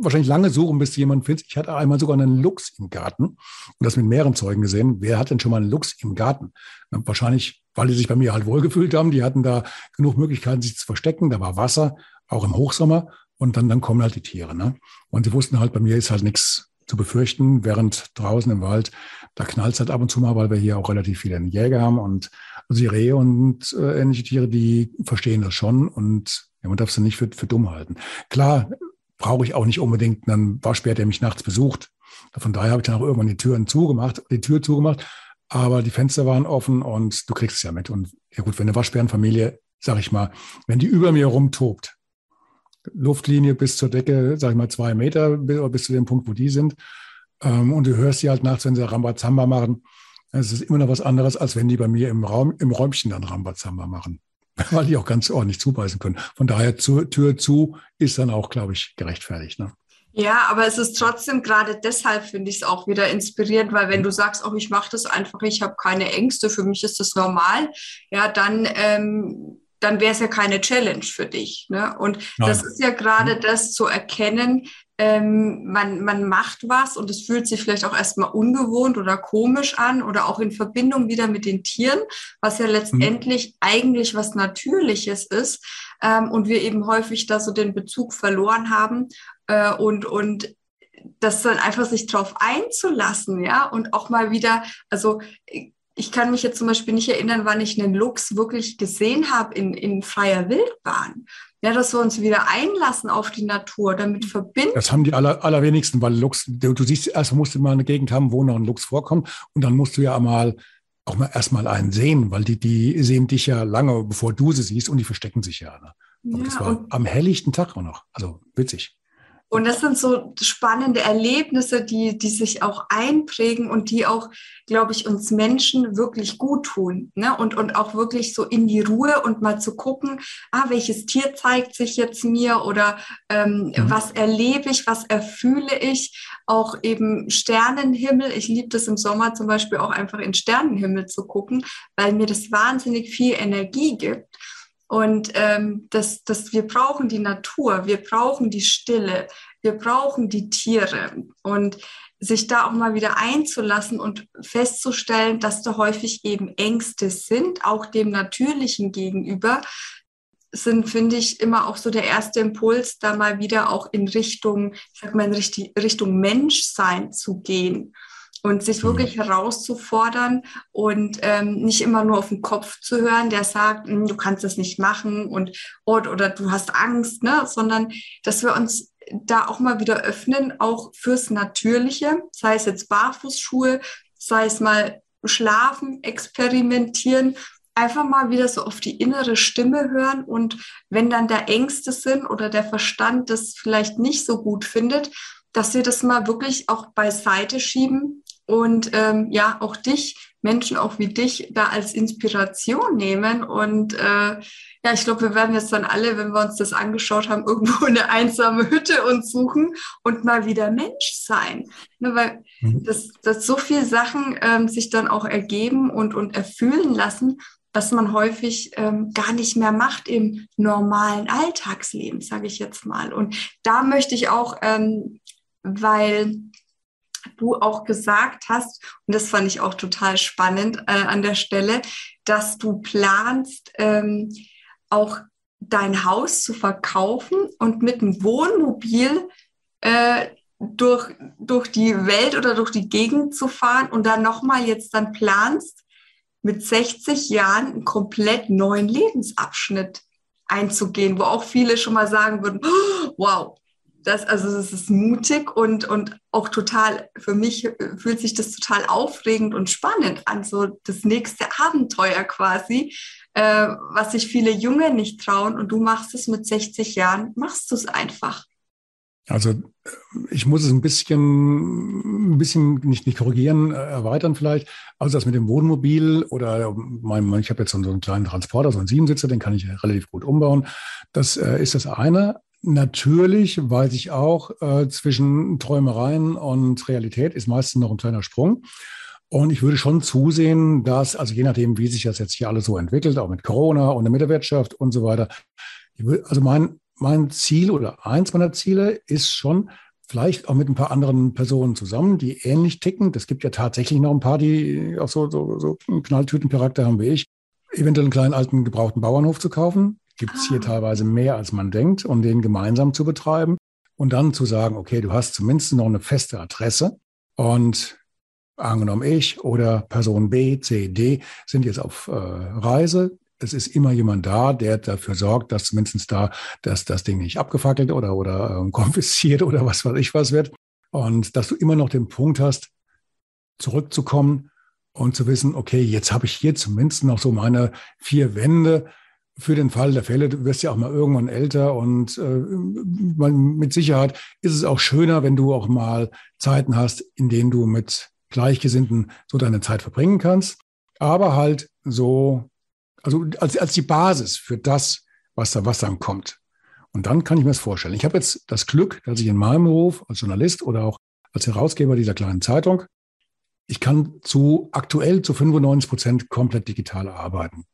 wahrscheinlich lange suchen, bis du jemanden findest. Ich hatte einmal sogar einen Luchs im Garten und das mit mehreren Zeugen gesehen. Wer hat denn schon mal einen Luchs im Garten? Wahrscheinlich, weil die sich bei mir halt wohlgefühlt haben. Die hatten da genug Möglichkeiten, sich zu verstecken. Da war Wasser, auch im Hochsommer. Und dann, dann kommen halt die Tiere. Ne? Und sie wussten halt, bei mir ist halt nichts zu befürchten, während draußen im Wald, da knallt es halt ab und zu mal, weil wir hier auch relativ viele Jäger haben und also die Rehe und äh, ähnliche Tiere, die verstehen das schon und ja, man darf sie nicht für, für dumm halten. Klar, brauche ich auch nicht unbedingt einen Waschbär, der mich nachts besucht. Von daher habe ich dann auch irgendwann die Türen zugemacht, die Tür zugemacht, aber die Fenster waren offen und du kriegst es ja mit. Und ja gut, wenn eine Waschbärenfamilie, sag ich mal, wenn die über mir rumtobt, Luftlinie bis zur Decke, sag ich mal, zwei Meter bis zu dem Punkt, wo die sind, ähm, und du hörst sie halt nachts, wenn sie Rambazamba machen, es ist immer noch was anderes, als wenn die bei mir im Raum, im Räumchen dann Rambazamba machen. [LAUGHS] weil die auch ganz ordentlich zubeißen können. Von daher zur Tür zu ist dann auch, glaube ich, gerechtfertigt. Ne? Ja, aber es ist trotzdem gerade deshalb finde ich es auch wieder inspirierend, weil wenn du sagst, auch ich mache das einfach, ich habe keine Ängste, für mich ist das normal, ja, dann ähm, dann wäre es ja keine Challenge für dich. Ne? Und Nein. das ist ja gerade mhm. das zu erkennen, ähm, man, man macht was und es fühlt sich vielleicht auch erstmal ungewohnt oder komisch an oder auch in Verbindung wieder mit den Tieren, was ja letztendlich mhm. eigentlich was Natürliches ist ähm, und wir eben häufig da so den Bezug verloren haben äh, und, und das dann einfach sich drauf einzulassen, ja, und auch mal wieder, also ich kann mich jetzt zum Beispiel nicht erinnern, wann ich einen Luchs wirklich gesehen habe in, in freier Wildbahn. Ja, dass wir uns wieder einlassen auf die Natur, damit verbinden. Das haben die aller, allerwenigsten, weil Luchs, du, du siehst, erst musst du mal eine Gegend haben, wo noch ein Luchs vorkommt und dann musst du ja mal auch mal erstmal einen sehen, weil die, die sehen dich ja lange, bevor du sie siehst und die verstecken sich ja. Ne? ja das war am helllichten Tag auch noch. Also witzig. Und das sind so spannende Erlebnisse, die, die sich auch einprägen und die auch, glaube ich, uns Menschen wirklich gut tun. Ne? Und, und auch wirklich so in die Ruhe und mal zu gucken, ah, welches Tier zeigt sich jetzt mir oder ähm, mhm. was erlebe ich, was erfühle ich. Auch eben Sternenhimmel. Ich liebe das im Sommer zum Beispiel auch einfach in Sternenhimmel zu gucken, weil mir das wahnsinnig viel Energie gibt. Und ähm, das, das, wir brauchen die Natur, wir brauchen die Stille, wir brauchen die Tiere. Und sich da auch mal wieder einzulassen und festzustellen, dass da häufig eben Ängste sind, auch dem Natürlichen gegenüber, sind, finde ich, immer auch so der erste Impuls, da mal wieder auch in Richtung, ich sag mal, in Richtung Menschsein zu gehen und sich mhm. wirklich herauszufordern und ähm, nicht immer nur auf den Kopf zu hören, der sagt, hm, du kannst das nicht machen und oder, oder du hast Angst, ne? sondern dass wir uns da auch mal wieder öffnen, auch fürs Natürliche, sei es jetzt Barfußschuhe, sei es mal schlafen, experimentieren, einfach mal wieder so auf die innere Stimme hören und wenn dann da Ängste sind oder der Verstand das vielleicht nicht so gut findet, dass wir das mal wirklich auch beiseite schieben und ähm, ja, auch dich, Menschen auch wie dich, da als Inspiration nehmen. Und äh, ja, ich glaube, wir werden jetzt dann alle, wenn wir uns das angeschaut haben, [LAUGHS] irgendwo eine einsame Hütte uns suchen und mal wieder Mensch sein. Ne, weil mhm. das, das so viele Sachen ähm, sich dann auch ergeben und, und erfüllen lassen, was man häufig ähm, gar nicht mehr macht im normalen Alltagsleben, sage ich jetzt mal. Und da möchte ich auch, ähm, weil du auch gesagt hast, und das fand ich auch total spannend äh, an der Stelle, dass du planst, ähm, auch dein Haus zu verkaufen und mit einem Wohnmobil äh, durch, durch die Welt oder durch die Gegend zu fahren und dann nochmal jetzt dann planst, mit 60 Jahren einen komplett neuen Lebensabschnitt einzugehen, wo auch viele schon mal sagen würden, [GASPS] wow, das, also es ist mutig und, und auch total, für mich fühlt sich das total aufregend und spannend an, so das nächste Abenteuer quasi, äh, was sich viele Junge nicht trauen und du machst es mit 60 Jahren, machst du es einfach. Also ich muss es ein bisschen, ein bisschen nicht, nicht korrigieren, äh, erweitern vielleicht. Also das mit dem Wohnmobil oder mein, ich habe jetzt so einen kleinen Transporter, so einen Siebensitzer, den kann ich relativ gut umbauen. Das äh, ist das eine. Natürlich weiß ich auch, äh, zwischen Träumereien und Realität ist meistens noch ein kleiner Sprung. Und ich würde schon zusehen, dass, also je nachdem, wie sich das jetzt hier alles so entwickelt, auch mit Corona und der Wirtschaft und so weiter. Würde, also mein, mein Ziel oder eins meiner Ziele ist schon, vielleicht auch mit ein paar anderen Personen zusammen, die ähnlich ticken. Es gibt ja tatsächlich noch ein paar, die auch so, so, so einen Knalltütencharakter haben wie ich. Eventuell einen kleinen alten gebrauchten Bauernhof zu kaufen, gibt es hier ah. teilweise mehr, als man denkt, um den gemeinsam zu betreiben. Und dann zu sagen, okay, du hast zumindest noch eine feste Adresse und angenommen ich oder Person B, C, D sind jetzt auf äh, Reise. Es ist immer jemand da, der dafür sorgt, dass zumindest da dass das Ding nicht abgefackelt oder, oder ähm, [LAUGHS] konfisziert oder was weiß ich was wird. Und dass du immer noch den Punkt hast, zurückzukommen und zu wissen, okay, jetzt habe ich hier zumindest noch so meine vier Wände, für den Fall der Fälle, du wirst ja auch mal irgendwann älter und äh, mit Sicherheit ist es auch schöner, wenn du auch mal Zeiten hast, in denen du mit Gleichgesinnten so deine Zeit verbringen kannst. Aber halt so, also als, als die Basis für das, was da was dann kommt. Und dann kann ich mir das vorstellen. Ich habe jetzt das Glück, dass ich in meinem Beruf als Journalist oder auch als Herausgeber dieser kleinen Zeitung, ich kann zu aktuell zu 95 Prozent komplett digital arbeiten.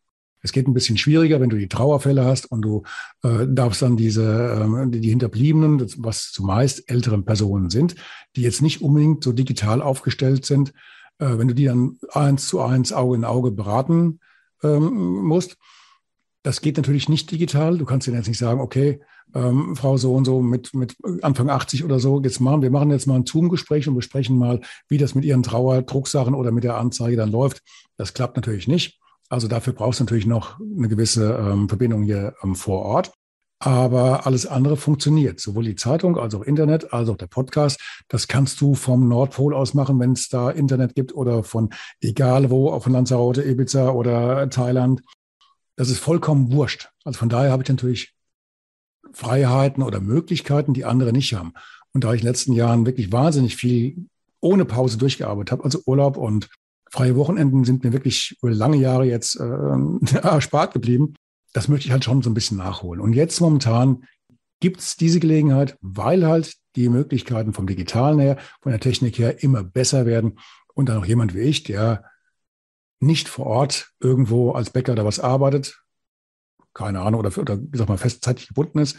Es geht ein bisschen schwieriger, wenn du die Trauerfälle hast und du äh, darfst dann diese, äh, die, Hinterbliebenen, was zumeist älteren Personen sind, die jetzt nicht unbedingt so digital aufgestellt sind, äh, wenn du die dann eins zu eins Auge in Auge beraten ähm, musst. Das geht natürlich nicht digital. Du kannst denen jetzt nicht sagen, okay, ähm, Frau so und so mit, mit Anfang 80 oder so, jetzt machen wir machen jetzt mal ein Zoom-Gespräch und besprechen mal, wie das mit Ihren Trauerdrucksachen oder mit der Anzeige dann läuft. Das klappt natürlich nicht. Also dafür brauchst du natürlich noch eine gewisse ähm, Verbindung hier ähm, vor Ort. Aber alles andere funktioniert. Sowohl die Zeitung als auch Internet, als auch der Podcast. Das kannst du vom Nordpol aus machen, wenn es da Internet gibt oder von egal wo, auch von Lanzarote, Ibiza oder Thailand. Das ist vollkommen wurscht. Also von daher habe ich natürlich Freiheiten oder Möglichkeiten, die andere nicht haben. Und da ich in den letzten Jahren wirklich wahnsinnig viel ohne Pause durchgearbeitet habe, also Urlaub und freie Wochenenden sind mir wirklich lange Jahre jetzt äh, [LAUGHS] erspart geblieben. Das möchte ich halt schon so ein bisschen nachholen. Und jetzt momentan gibt es diese Gelegenheit, weil halt die Möglichkeiten vom Digitalen her, von der Technik her immer besser werden. Und dann auch jemand wie ich, der nicht vor Ort irgendwo als Bäcker da was arbeitet, keine Ahnung, oder, oder wie sag mal, festzeitlich gebunden ist,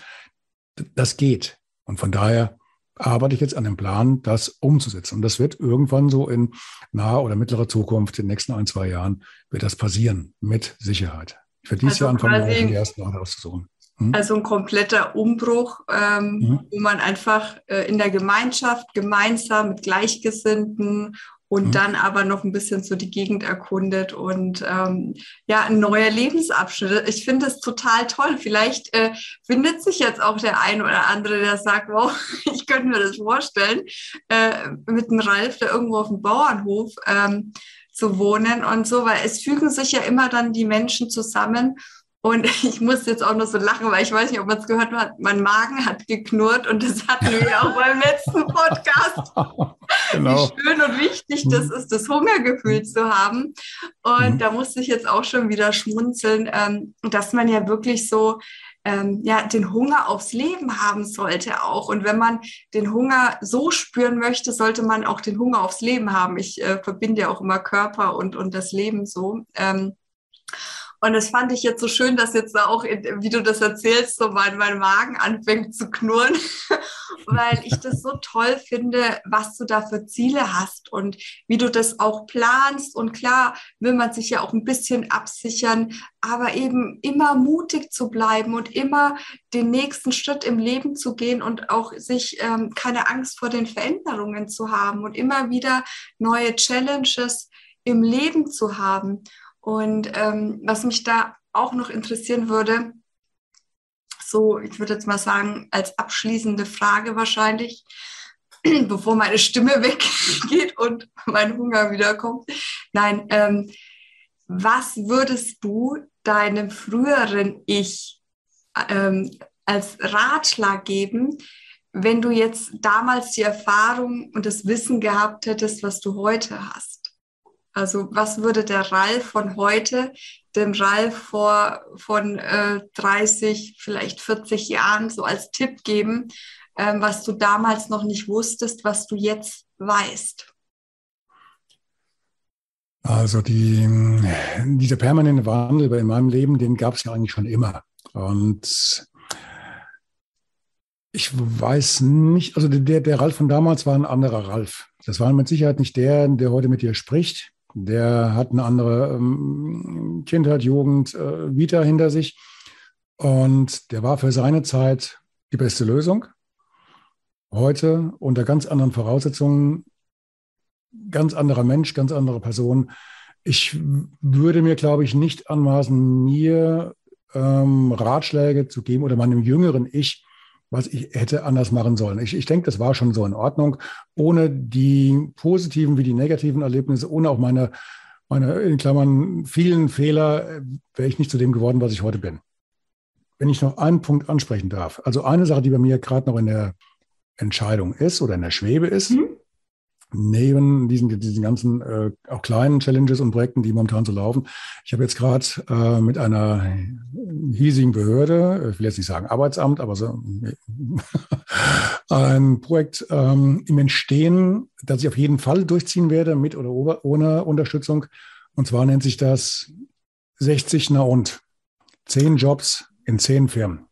das geht. Und von daher arbeite ich jetzt an dem Plan, das umzusetzen. Und das wird irgendwann so in naher oder mittlerer Zukunft, in den nächsten ein, zwei Jahren, wird das passieren, mit Sicherheit. Ich werde dieses also Jahr anfangen, die ersten Orte auszusuchen. Hm? Also ein kompletter Umbruch, ähm, mhm. wo man einfach äh, in der Gemeinschaft gemeinsam mit Gleichgesinnten und mhm. dann aber noch ein bisschen so die Gegend erkundet und ähm, ja, ein neuer Lebensabschnitt. Ich finde es total toll. Vielleicht äh, findet sich jetzt auch der ein oder andere, der sagt, wow, [LAUGHS] ich könnte mir das vorstellen, äh, mit einem Ralf, der irgendwo auf dem Bauernhof ähm, zu wohnen und so, weil es fügen sich ja immer dann die Menschen zusammen und [LAUGHS] ich muss jetzt auch noch so lachen, weil ich weiß nicht, ob man es gehört hat. Mein Magen hat geknurrt und das hatten wir auch beim letzten [LAUGHS] Podcast. genau. Wie schön und wichtig das mhm. ist, das Hungergefühl zu haben. Und mhm. da musste ich jetzt auch schon wieder schmunzeln, ähm, dass man ja wirklich so ähm, ja, den Hunger aufs Leben haben sollte auch. Und wenn man den Hunger so spüren möchte, sollte man auch den Hunger aufs Leben haben. Ich äh, verbinde ja auch immer Körper und, und das Leben so. Ähm, und das fand ich jetzt so schön, dass jetzt auch, wie du das erzählst, so mein, mein Magen anfängt zu knurren, [LAUGHS] weil ich das so toll finde, was du da für Ziele hast und wie du das auch planst. Und klar will man sich ja auch ein bisschen absichern, aber eben immer mutig zu bleiben und immer den nächsten Schritt im Leben zu gehen und auch sich ähm, keine Angst vor den Veränderungen zu haben und immer wieder neue Challenges im Leben zu haben. Und ähm, was mich da auch noch interessieren würde, so, ich würde jetzt mal sagen, als abschließende Frage wahrscheinlich, [CLEARS THROAT] bevor meine Stimme [LAUGHS] weggeht und mein Hunger wiederkommt. Nein, ähm, was würdest du deinem früheren Ich ähm, als Ratschlag geben, wenn du jetzt damals die Erfahrung und das Wissen gehabt hättest, was du heute hast? Also was würde der Ralf von heute dem Ralf vor, von äh, 30, vielleicht 40 Jahren so als Tipp geben, ähm, was du damals noch nicht wusstest, was du jetzt weißt? Also die, dieser permanente Wandel in meinem Leben, den gab es ja eigentlich schon immer. Und ich weiß nicht, also der, der Ralf von damals war ein anderer Ralf. Das war mit Sicherheit nicht der, der heute mit dir spricht. Der hat eine andere ähm, Kindheit, Jugend, äh, Vita hinter sich. Und der war für seine Zeit die beste Lösung. Heute unter ganz anderen Voraussetzungen, ganz anderer Mensch, ganz andere Person. Ich würde mir, glaube ich, nicht anmaßen, mir ähm, Ratschläge zu geben oder meinem jüngeren Ich was ich hätte anders machen sollen. Ich, ich denke, das war schon so in Ordnung, ohne die positiven wie die negativen Erlebnisse, ohne auch meine, meine in Klammern vielen Fehler, äh, wäre ich nicht zu dem geworden, was ich heute bin. Wenn ich noch einen Punkt ansprechen darf. Also eine Sache, die bei mir gerade noch in der Entscheidung ist oder in der Schwebe ist, mhm. Neben diesen, diesen ganzen äh, auch kleinen Challenges und Projekten, die momentan so laufen. Ich habe jetzt gerade äh, mit einer hiesigen Behörde, ich will jetzt nicht sagen Arbeitsamt, aber so [LAUGHS] ein Projekt ähm, im Entstehen, das ich auf jeden Fall durchziehen werde, mit oder ohne Unterstützung. Und zwar nennt sich das 60 na und 10 Jobs in 10 Firmen.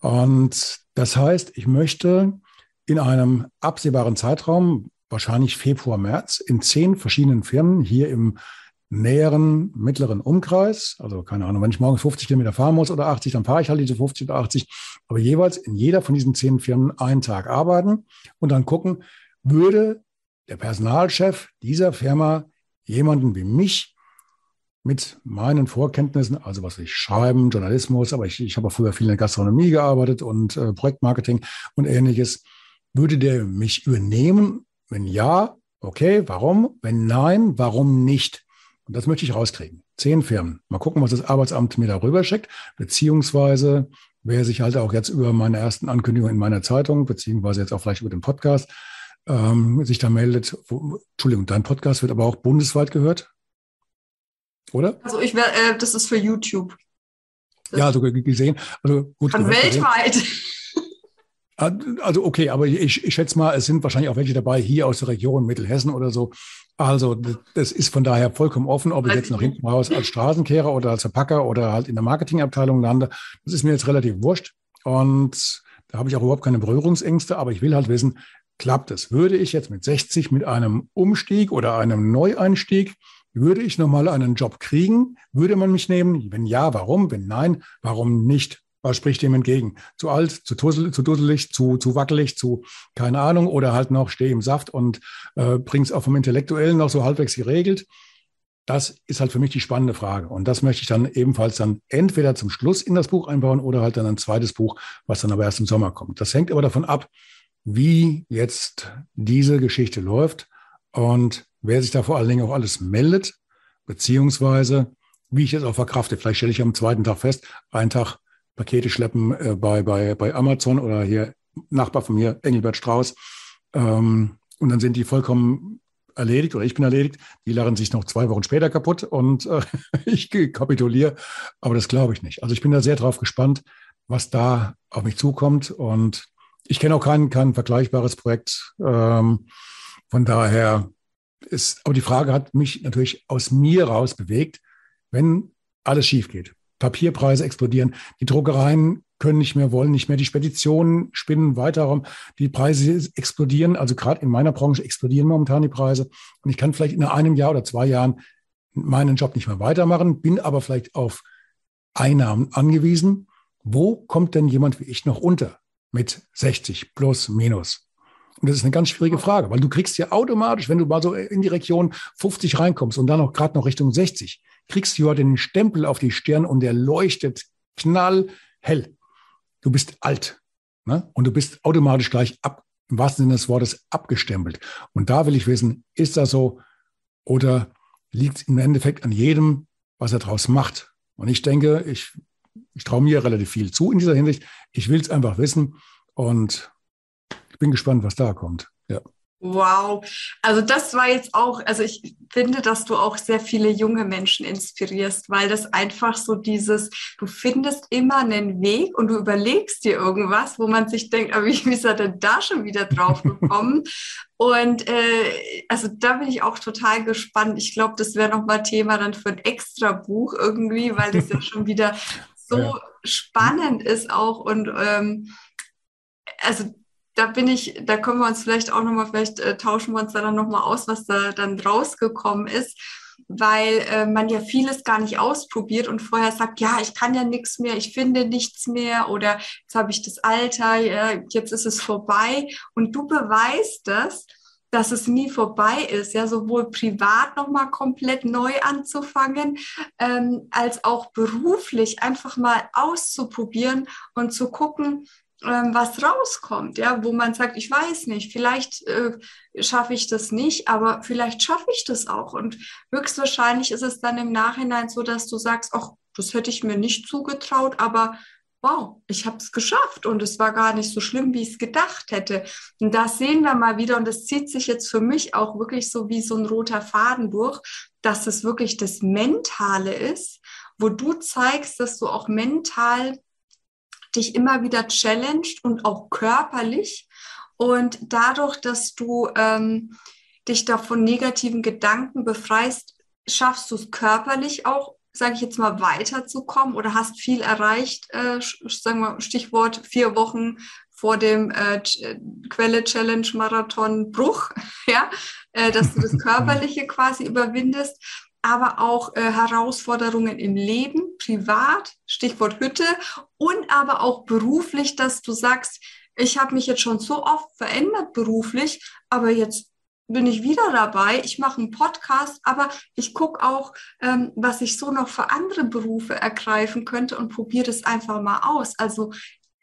Und das heißt, ich möchte in einem absehbaren Zeitraum, wahrscheinlich Februar, März, in zehn verschiedenen Firmen hier im näheren, mittleren Umkreis, also keine Ahnung, wenn ich morgen 50 Kilometer fahren muss oder 80, dann fahre ich halt diese 50 oder 80, aber jeweils in jeder von diesen zehn Firmen einen Tag arbeiten und dann gucken, würde der Personalchef dieser Firma jemanden wie mich mit meinen Vorkenntnissen, also was ich schreiben, Journalismus, aber ich, ich habe früher viel in der Gastronomie gearbeitet und äh, Projektmarketing und ähnliches, würde der mich übernehmen? Wenn ja, okay, warum? Wenn nein, warum nicht? Und das möchte ich rauskriegen. Zehn Firmen. Mal gucken, was das Arbeitsamt mir darüber schickt, beziehungsweise wer sich halt auch jetzt über meine ersten Ankündigungen in meiner Zeitung, beziehungsweise jetzt auch vielleicht über den Podcast, ähm, sich da meldet. Wo, Entschuldigung, dein Podcast wird aber auch bundesweit gehört, oder? Also ich werde, äh, das ist für YouTube. Das ja, sogar gesehen. Also gut. Von weltweit. Gesehen. Ah, also okay, aber ich, ich schätze mal, es sind wahrscheinlich auch welche dabei hier aus der Region Mittelhessen oder so. Also das ist von daher vollkommen offen, ob ich jetzt nach hinten raus als Straßenkehrer oder als Verpacker oder halt in der Marketingabteilung lande. Das ist mir jetzt relativ wurscht. Und da habe ich auch überhaupt keine Berührungsängste, aber ich will halt wissen, klappt es? Würde ich jetzt mit 60 mit einem Umstieg oder einem Neueinstieg, würde ich nochmal einen Job kriegen? Würde man mich nehmen? Wenn ja, warum? Wenn nein, warum nicht? Was spricht dem entgegen? Zu alt, zu, tusselig, zu dusselig, zu, zu wackelig, zu keine Ahnung oder halt noch stehe im Saft und äh, bring's auch vom Intellektuellen noch so halbwegs geregelt. Das ist halt für mich die spannende Frage. Und das möchte ich dann ebenfalls dann entweder zum Schluss in das Buch einbauen oder halt dann ein zweites Buch, was dann aber erst im Sommer kommt. Das hängt aber davon ab, wie jetzt diese Geschichte läuft und wer sich da vor allen Dingen auch alles meldet, beziehungsweise wie ich es auch verkrafte. Vielleicht stelle ich am zweiten Tag fest, einen Tag Pakete schleppen äh, bei, bei, bei Amazon oder hier Nachbar von mir, Engelbert Strauß. Ähm, und dann sind die vollkommen erledigt oder ich bin erledigt. Die lachen sich noch zwei Wochen später kaputt und äh, [LAUGHS] ich kapituliere. Aber das glaube ich nicht. Also ich bin da sehr drauf gespannt, was da auf mich zukommt. Und ich kenne auch kein, kein vergleichbares Projekt. Ähm, von daher ist, aber die Frage hat mich natürlich aus mir raus bewegt, wenn alles schief geht. Papierpreise explodieren. Die Druckereien können nicht mehr, wollen nicht mehr. Die Speditionen spinnen weiter rum. Die Preise explodieren. Also gerade in meiner Branche explodieren momentan die Preise. Und ich kann vielleicht in einem Jahr oder zwei Jahren meinen Job nicht mehr weitermachen, bin aber vielleicht auf Einnahmen angewiesen. Wo kommt denn jemand wie ich noch unter mit 60 plus minus? Und das ist eine ganz schwierige Frage, weil du kriegst ja automatisch, wenn du mal so in die Region 50 reinkommst und dann auch gerade noch Richtung 60, kriegst du ja den Stempel auf die Stirn und der leuchtet knallhell. Du bist alt. Ne? Und du bist automatisch gleich ab, im wahrsten Sinne des Wortes, abgestempelt. Und da will ich wissen, ist das so oder liegt es im Endeffekt an jedem, was er draus macht? Und ich denke, ich, ich traue mir relativ viel zu in dieser Hinsicht. Ich will es einfach wissen und ich bin gespannt, was da kommt. Ja. Wow, also das war jetzt auch, also ich finde, dass du auch sehr viele junge Menschen inspirierst, weil das einfach so dieses, du findest immer einen Weg und du überlegst dir irgendwas, wo man sich denkt, aber [LAUGHS] wie ist er denn da schon wieder drauf gekommen? [LAUGHS] und äh, also da bin ich auch total gespannt. Ich glaube, das wäre nochmal Thema dann für ein extra Buch irgendwie, weil das ja schon wieder [LAUGHS] so ja. spannend ist auch und ähm, also da bin ich, da können wir uns vielleicht auch nochmal, vielleicht äh, tauschen wir uns da dann nochmal aus, was da dann rausgekommen ist, weil äh, man ja vieles gar nicht ausprobiert und vorher sagt, ja, ich kann ja nichts mehr, ich finde nichts mehr oder jetzt habe ich das Alter, ja, jetzt ist es vorbei. Und du beweist das, dass es nie vorbei ist, ja, sowohl privat nochmal komplett neu anzufangen, ähm, als auch beruflich einfach mal auszuprobieren und zu gucken, ähm, was rauskommt, ja, wo man sagt, ich weiß nicht, vielleicht äh, schaffe ich das nicht, aber vielleicht schaffe ich das auch. Und höchstwahrscheinlich ist es dann im Nachhinein so, dass du sagst, ach, das hätte ich mir nicht zugetraut, aber wow, ich habe es geschafft und es war gar nicht so schlimm, wie ich es gedacht hätte. Und das sehen wir mal wieder und das zieht sich jetzt für mich auch wirklich so wie so ein roter Faden durch, dass es wirklich das Mentale ist, wo du zeigst, dass du auch mental dich immer wieder challenged und auch körperlich. Und dadurch, dass du ähm, dich da von negativen Gedanken befreist, schaffst du es körperlich auch, sage ich jetzt mal, weiterzukommen oder hast viel erreicht, äh, sagen wir Stichwort vier Wochen vor dem äh, Quelle Challenge Marathon Bruch, [LAUGHS] ja, äh, dass du das [LAUGHS] körperliche quasi überwindest, aber auch äh, Herausforderungen im Leben, privat, Stichwort Hütte und aber auch beruflich, dass du sagst, ich habe mich jetzt schon so oft verändert beruflich, aber jetzt bin ich wieder dabei. Ich mache einen Podcast, aber ich gucke auch, ähm, was ich so noch für andere Berufe ergreifen könnte und probiere das einfach mal aus. Also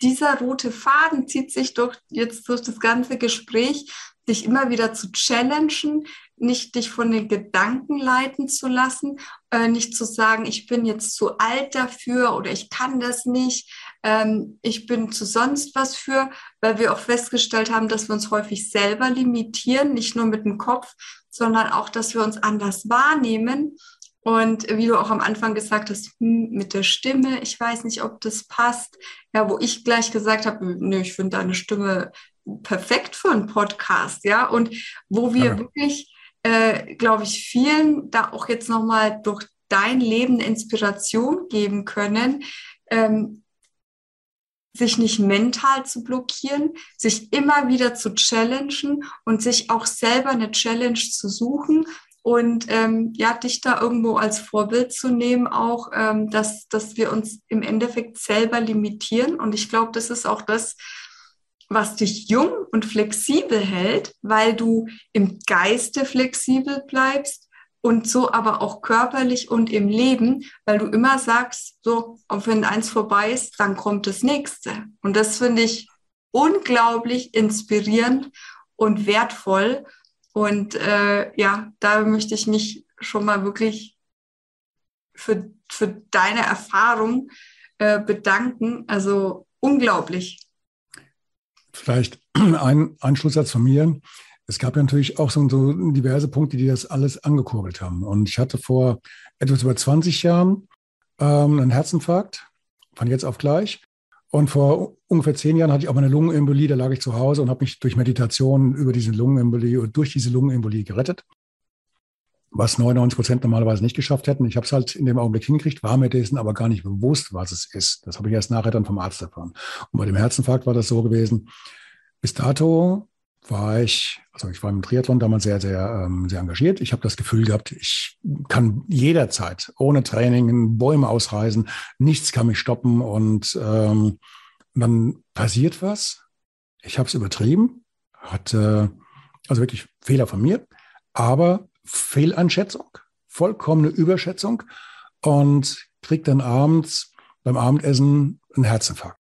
dieser rote Faden zieht sich durch jetzt durch das ganze Gespräch, dich immer wieder zu challengen, nicht dich von den Gedanken leiten zu lassen, äh, nicht zu sagen, ich bin jetzt zu alt dafür oder ich kann das nicht, ähm, ich bin zu sonst was für, weil wir auch festgestellt haben, dass wir uns häufig selber limitieren, nicht nur mit dem Kopf, sondern auch, dass wir uns anders wahrnehmen. Und wie du auch am Anfang gesagt hast, hm, mit der Stimme, ich weiß nicht, ob das passt. Ja, wo ich gleich gesagt habe, nö, ich finde deine Stimme perfekt für einen Podcast, ja. Und wo wir ja. wirklich äh, glaube ich, vielen da auch jetzt nochmal durch dein Leben Inspiration geben können, ähm, sich nicht mental zu blockieren, sich immer wieder zu challengen und sich auch selber eine Challenge zu suchen und ähm, ja, dich da irgendwo als Vorbild zu nehmen, auch, ähm, dass, dass wir uns im Endeffekt selber limitieren. Und ich glaube, das ist auch das, was dich jung und flexibel hält, weil du im Geiste flexibel bleibst und so aber auch körperlich und im Leben, weil du immer sagst, so, wenn eins vorbei ist, dann kommt das nächste. Und das finde ich unglaublich inspirierend und wertvoll. Und äh, ja, da möchte ich mich schon mal wirklich für, für deine Erfahrung äh, bedanken. Also unglaublich. Vielleicht [CLEARS THROAT] ein, ein Schlusssatz von mir. Es gab ja natürlich auch so, so, diverse Punkte, die das alles angekurbelt haben. Und ich hatte vor etwas über 20 Jahren ähm, einen Herzinfarkt, von jetzt auf gleich. Und vor ungefähr zehn Jahren hatte ich auch eine Lungenembolie, da lag ich zu Hause und habe mich durch Meditation über diese Lungenembolie oder durch diese Lungenembolie gerettet was 99 Prozent normalerweise nicht geschafft hätten. Ich habe es halt in dem Augenblick hingekriegt, war mir dessen aber gar nicht bewusst, was es ist. Das habe ich erst nachher dann vom Arzt erfahren. Und bei dem Herzinfarkt war das so gewesen. Bis dato war ich, also ich war im Triathlon damals sehr, sehr, ähm, sehr engagiert. Ich habe das Gefühl gehabt, ich kann jederzeit ohne Training Bäume ausreißen, nichts kann mich stoppen und ähm, dann passiert was. Ich habe es übertrieben, hatte also wirklich Fehler von mir, aber Fehleinschätzung, vollkommene Überschätzung und kriegt dann abends beim Abendessen einen Herzinfarkt.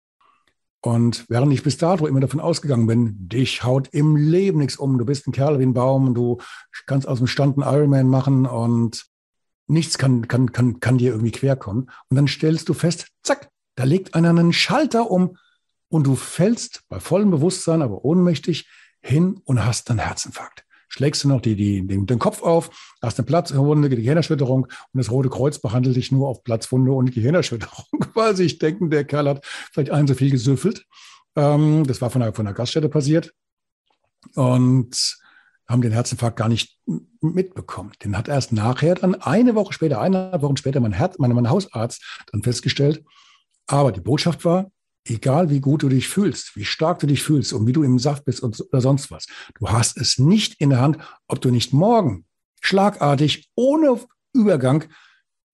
Und während ich bis dato immer davon ausgegangen bin, dich haut im Leben nichts um, du bist ein Kerl wie ein Baum, du kannst aus dem Stand einen Ironman machen und nichts kann, kann, kann, kann dir irgendwie querkommen. Und dann stellst du fest, zack, da legt einer einen Schalter um und du fällst bei vollem Bewusstsein, aber ohnmächtig hin und hast einen Herzinfarkt schlägst du noch die, die, den, den Kopf auf, hast eine Platzwunde, Gehirnerschütterung und das Rote Kreuz behandelt dich nur auf Platzwunde und Gehirnerschütterung. [LAUGHS] Quasi, ich denke, der Kerl hat vielleicht ein so viel gesüffelt. Ähm, das war von der, von der Gaststätte passiert. Und haben den Herzinfarkt gar nicht mitbekommen. Den hat erst nachher, dann eine Woche später, eineinhalb Wochen später, mein, Herz, mein, mein Hausarzt dann festgestellt. Aber die Botschaft war, egal wie gut du dich fühlst, wie stark du dich fühlst und wie du im Saft bist und, oder sonst was, du hast es nicht in der Hand, ob du nicht morgen schlagartig, ohne Übergang,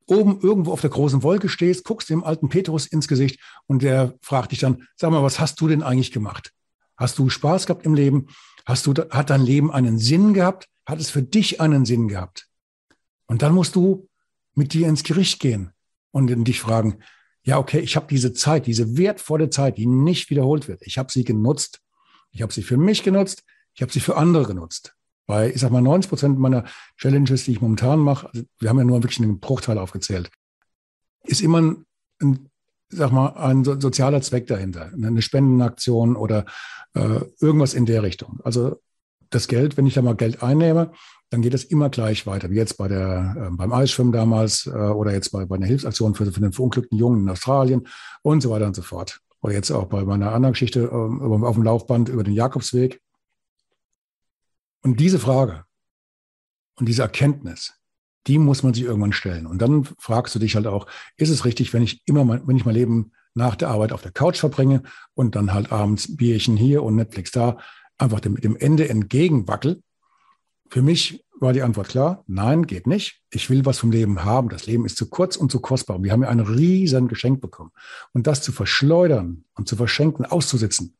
oben irgendwo auf der großen Wolke stehst, guckst dem alten Petrus ins Gesicht und der fragt dich dann, sag mal, was hast du denn eigentlich gemacht? Hast du Spaß gehabt im Leben? Hast du, hat dein Leben einen Sinn gehabt? Hat es für dich einen Sinn gehabt? Und dann musst du mit dir ins Gericht gehen und dich fragen, ja, okay, ich habe diese Zeit, diese wertvolle Zeit, die nicht wiederholt wird. Ich habe sie genutzt. Ich habe sie für mich genutzt. Ich habe sie für andere genutzt. Bei, ich sag mal, 90 Prozent meiner Challenges, die ich momentan mache, also wir haben ja nur wirklich einen Bruchteil aufgezählt, ist immer ein, ein sag mal, ein so, sozialer Zweck dahinter, eine Spendenaktion oder äh, irgendwas in der Richtung. Also das Geld, wenn ich da mal Geld einnehme, dann geht es immer gleich weiter, wie jetzt bei der, äh, beim Eisschwimmen damals äh, oder jetzt bei, bei einer Hilfsaktion für, für den verunglückten Jungen in Australien und so weiter und so fort. Oder jetzt auch bei meiner anderen Geschichte äh, auf dem Laufband über den Jakobsweg. Und diese Frage und diese Erkenntnis, die muss man sich irgendwann stellen. Und dann fragst du dich halt auch, ist es richtig, wenn ich immer mal, wenn ich mein Leben nach der Arbeit auf der Couch verbringe und dann halt abends Bierchen hier und Netflix da, einfach dem, dem Ende entgegenwackel? Für mich war die Antwort klar, nein, geht nicht. Ich will was vom Leben haben. Das Leben ist zu kurz und zu kostbar. Wir haben ja ein riesen Geschenk bekommen. Und das zu verschleudern und zu verschenken, auszusitzen,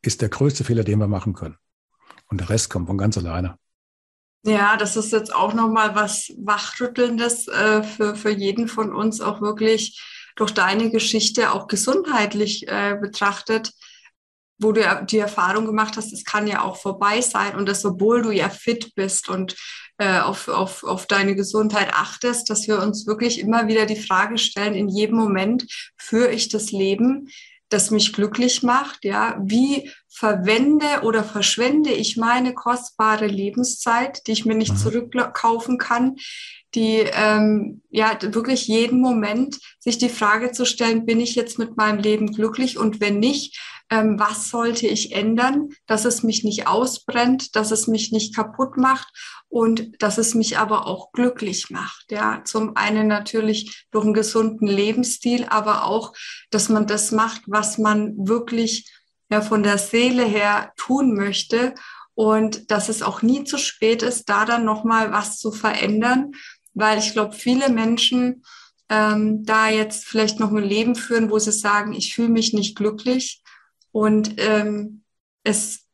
ist der größte Fehler, den wir machen können. Und der Rest kommt von ganz alleine. Ja, das ist jetzt auch nochmal was Wachrüttelndes äh, für, für jeden von uns, auch wirklich durch deine Geschichte auch gesundheitlich äh, betrachtet wo du die Erfahrung gemacht hast, es kann ja auch vorbei sein und das, obwohl du ja fit bist und äh, auf, auf, auf deine Gesundheit achtest, dass wir uns wirklich immer wieder die Frage stellen, in jedem Moment führe ich das Leben, das mich glücklich macht, ja, wie verwende oder verschwende ich meine kostbare Lebenszeit, die ich mir nicht mhm. zurückkaufen kann, die ähm, ja wirklich jeden Moment sich die Frage zu stellen, bin ich jetzt mit meinem Leben glücklich und wenn nicht, ähm, was sollte ich ändern, dass es mich nicht ausbrennt, dass es mich nicht kaputt macht und dass es mich aber auch glücklich macht. Ja, zum einen natürlich durch einen gesunden Lebensstil, aber auch, dass man das macht, was man wirklich ja, von der Seele her tun möchte und dass es auch nie zu spät ist, da dann nochmal was zu verändern, weil ich glaube, viele Menschen ähm, da jetzt vielleicht noch ein Leben führen, wo sie sagen, ich fühle mich nicht glücklich, und ähm, es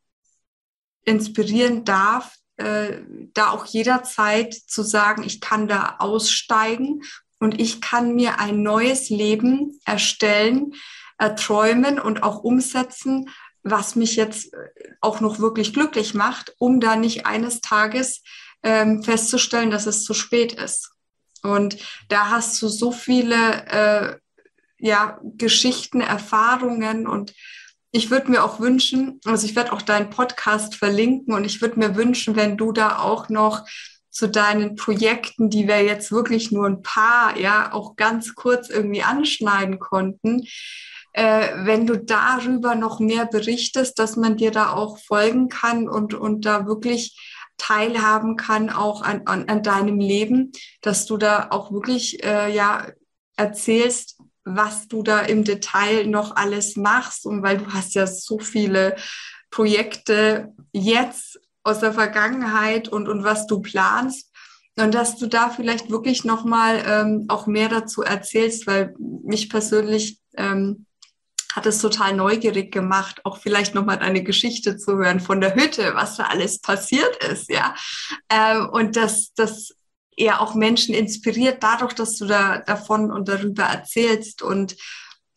inspirieren darf, äh, da auch jederzeit zu sagen, ich kann da aussteigen und ich kann mir ein neues Leben erstellen, erträumen und auch umsetzen, was mich jetzt äh, auch noch wirklich glücklich macht, um da nicht eines Tages ähm, festzustellen, dass es zu spät ist. Und da hast du so viele äh, ja, Geschichten, Erfahrungen und ich würde mir auch wünschen, also ich werde auch deinen Podcast verlinken und ich würde mir wünschen, wenn du da auch noch zu deinen Projekten, die wir jetzt wirklich nur ein paar, ja, auch ganz kurz irgendwie anschneiden konnten, äh, wenn du darüber noch mehr berichtest, dass man dir da auch folgen kann und, und da wirklich teilhaben kann, auch an, an, an deinem Leben, dass du da auch wirklich, äh, ja, erzählst, was du da im Detail noch alles machst und weil du hast ja so viele Projekte jetzt aus der Vergangenheit und, und was du planst und dass du da vielleicht wirklich noch mal ähm, auch mehr dazu erzählst, weil mich persönlich ähm, hat es total neugierig gemacht, auch vielleicht noch mal deine Geschichte zu hören von der Hütte, was da alles passiert ist, ja. Ähm, und das, das eher auch Menschen inspiriert dadurch, dass du da davon und darüber erzählst. Und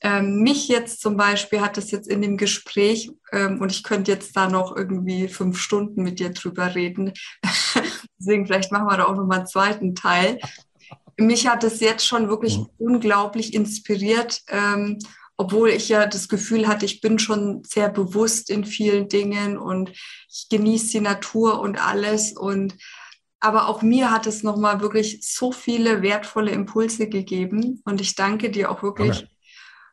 ähm, mich jetzt zum Beispiel hat es jetzt in dem Gespräch, ähm, und ich könnte jetzt da noch irgendwie fünf Stunden mit dir drüber reden. [LAUGHS] Deswegen vielleicht machen wir da auch noch mal einen zweiten Teil. Mich hat es jetzt schon wirklich mhm. unglaublich inspiriert, ähm, obwohl ich ja das Gefühl hatte, ich bin schon sehr bewusst in vielen Dingen und ich genieße die Natur und alles und aber auch mir hat es nochmal wirklich so viele wertvolle Impulse gegeben. Und ich danke dir auch wirklich okay.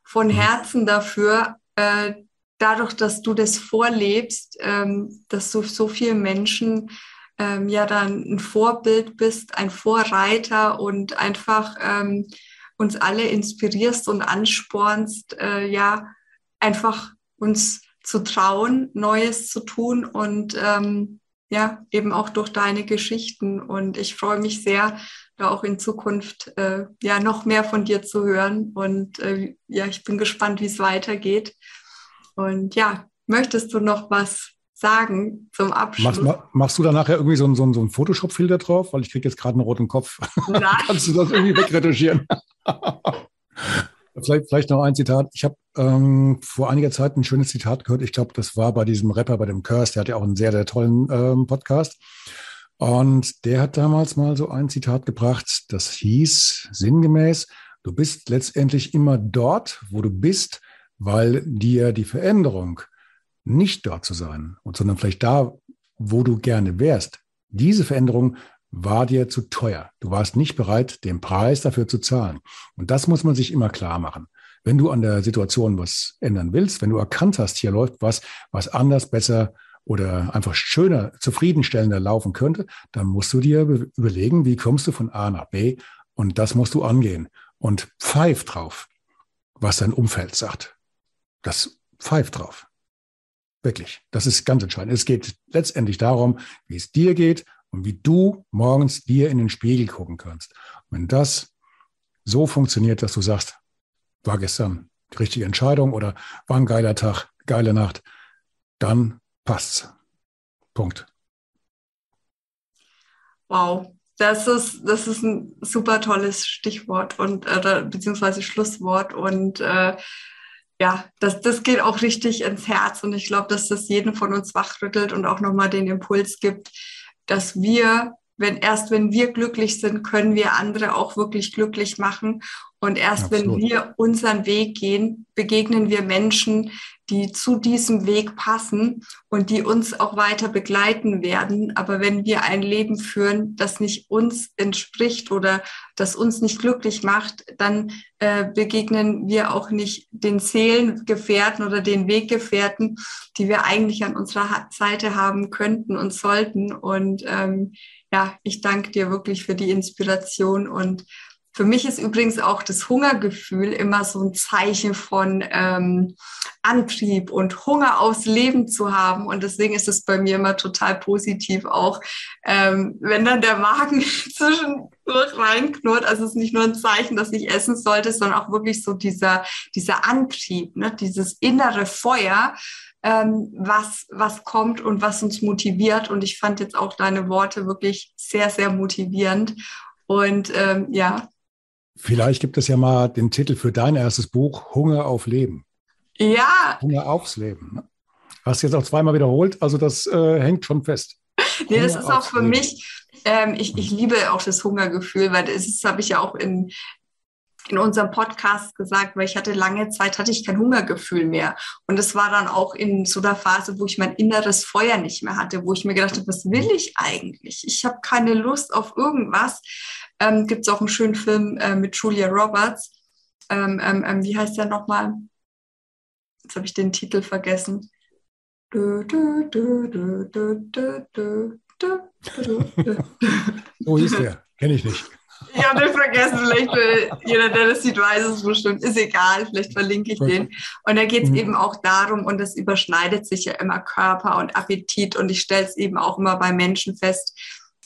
von mhm. Herzen dafür, äh, dadurch, dass du das vorlebst, ähm, dass du so vielen Menschen ähm, ja dann ein Vorbild bist, ein Vorreiter und einfach ähm, uns alle inspirierst und anspornst, äh, ja, einfach uns zu trauen, Neues zu tun und ähm, ja, eben auch durch deine Geschichten. Und ich freue mich sehr, da auch in Zukunft äh, ja noch mehr von dir zu hören. Und äh, ja, ich bin gespannt, wie es weitergeht. Und ja, möchtest du noch was sagen zum Abschluss? Machst, machst du da nachher irgendwie so ein, so ein, so ein Photoshop-Filter drauf? Weil ich kriege jetzt gerade einen roten Kopf. [LAUGHS] Kannst du das irgendwie wegretuschieren? [LAUGHS] Vielleicht, vielleicht noch ein Zitat. Ich habe ähm, vor einiger Zeit ein schönes Zitat gehört. Ich glaube, das war bei diesem Rapper, bei dem Curse. Der hat ja auch einen sehr, sehr tollen ähm, Podcast. Und der hat damals mal so ein Zitat gebracht, das hieß sinngemäß, Du bist letztendlich immer dort, wo du bist, weil dir die Veränderung, nicht dort zu sein, sondern vielleicht da, wo du gerne wärst, diese Veränderung war dir zu teuer. Du warst nicht bereit, den Preis dafür zu zahlen. Und das muss man sich immer klar machen. Wenn du an der Situation was ändern willst, wenn du erkannt hast, hier läuft was, was anders, besser oder einfach schöner, zufriedenstellender laufen könnte, dann musst du dir überlegen, wie kommst du von A nach B und das musst du angehen. Und pfeif drauf, was dein Umfeld sagt. Das pfeift drauf. Wirklich. Das ist ganz entscheidend. Es geht letztendlich darum, wie es dir geht und wie du morgens dir in den Spiegel gucken kannst. Und wenn das so funktioniert, dass du sagst, war gestern die richtige Entscheidung oder war ein geiler Tag, geile Nacht, dann passt's. Punkt. Wow, das ist, das ist ein super tolles Stichwort und äh, beziehungsweise Schlusswort und äh, ja, das, das geht auch richtig ins Herz und ich glaube, dass das jeden von uns wachrüttelt und auch nochmal den Impuls gibt, dass wir, wenn erst wenn wir glücklich sind, können wir andere auch wirklich glücklich machen. Und erst Absolut. wenn wir unseren Weg gehen, begegnen wir Menschen, die zu diesem Weg passen und die uns auch weiter begleiten werden. Aber wenn wir ein Leben führen, das nicht uns entspricht oder das uns nicht glücklich macht, dann äh, begegnen wir auch nicht den Seelengefährten oder den Weggefährten, die wir eigentlich an unserer Seite haben könnten und sollten. Und ähm, ja, ich danke dir wirklich für die Inspiration und für mich ist übrigens auch das Hungergefühl immer so ein Zeichen von ähm, Antrieb und Hunger aufs Leben zu haben. Und deswegen ist es bei mir immer total positiv, auch ähm, wenn dann der Magen [LAUGHS] zwischendurch reinknurrt. Also es ist nicht nur ein Zeichen, dass ich essen sollte, sondern auch wirklich so dieser, dieser Antrieb, ne? dieses innere Feuer, ähm, was, was kommt und was uns motiviert. Und ich fand jetzt auch deine Worte wirklich sehr, sehr motivierend. Und ähm, ja, Vielleicht gibt es ja mal den Titel für dein erstes Buch, Hunger auf Leben. Ja. Hunger aufs Leben. Ne? Hast du jetzt auch zweimal wiederholt, also das äh, hängt schon fest. Nee, das ist auch für Leben. mich, ähm, ich, ich liebe auch das Hungergefühl, weil das habe ich ja auch in, in unserem Podcast gesagt, weil ich hatte lange Zeit, hatte ich kein Hungergefühl mehr. Und es war dann auch in so einer Phase, wo ich mein inneres Feuer nicht mehr hatte, wo ich mir gedacht habe, was will ich eigentlich? Ich habe keine Lust auf irgendwas ähm, gibt es auch einen schönen Film äh, mit Julia Roberts. Ähm, ähm, ähm wie heißt der nochmal? Jetzt habe ich den Titel vergessen. Wo hieß der? Kenne ich nicht. Ich habe den vergessen, vielleicht äh, jeder, der das sieht, weiß es bestimmt. Ist egal, vielleicht verlinke ich den. Und da geht es mhm. eben auch darum, und das überschneidet sich ja immer Körper und Appetit. Und ich stelle es eben auch immer bei Menschen fest,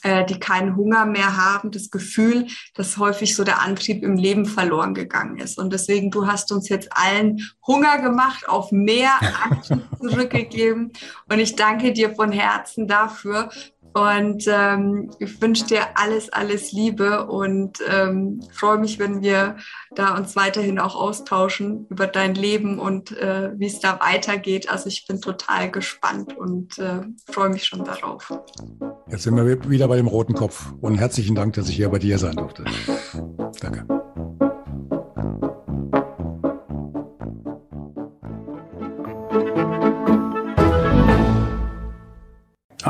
äh, die keinen Hunger mehr haben, das Gefühl, dass häufig so der Antrieb im Leben verloren gegangen ist. Und deswegen, du hast uns jetzt allen Hunger gemacht, auf mehr Antrieb [LAUGHS] zurückgegeben. Und ich danke dir von Herzen dafür. Und ähm, ich wünsche dir alles, alles Liebe und ähm, freue mich, wenn wir da uns weiterhin auch austauschen über dein Leben und äh, wie es da weitergeht. Also ich bin total gespannt und äh, freue mich schon darauf. Jetzt sind wir wieder bei dem roten Kopf und herzlichen Dank, dass ich hier bei dir sein durfte. Danke.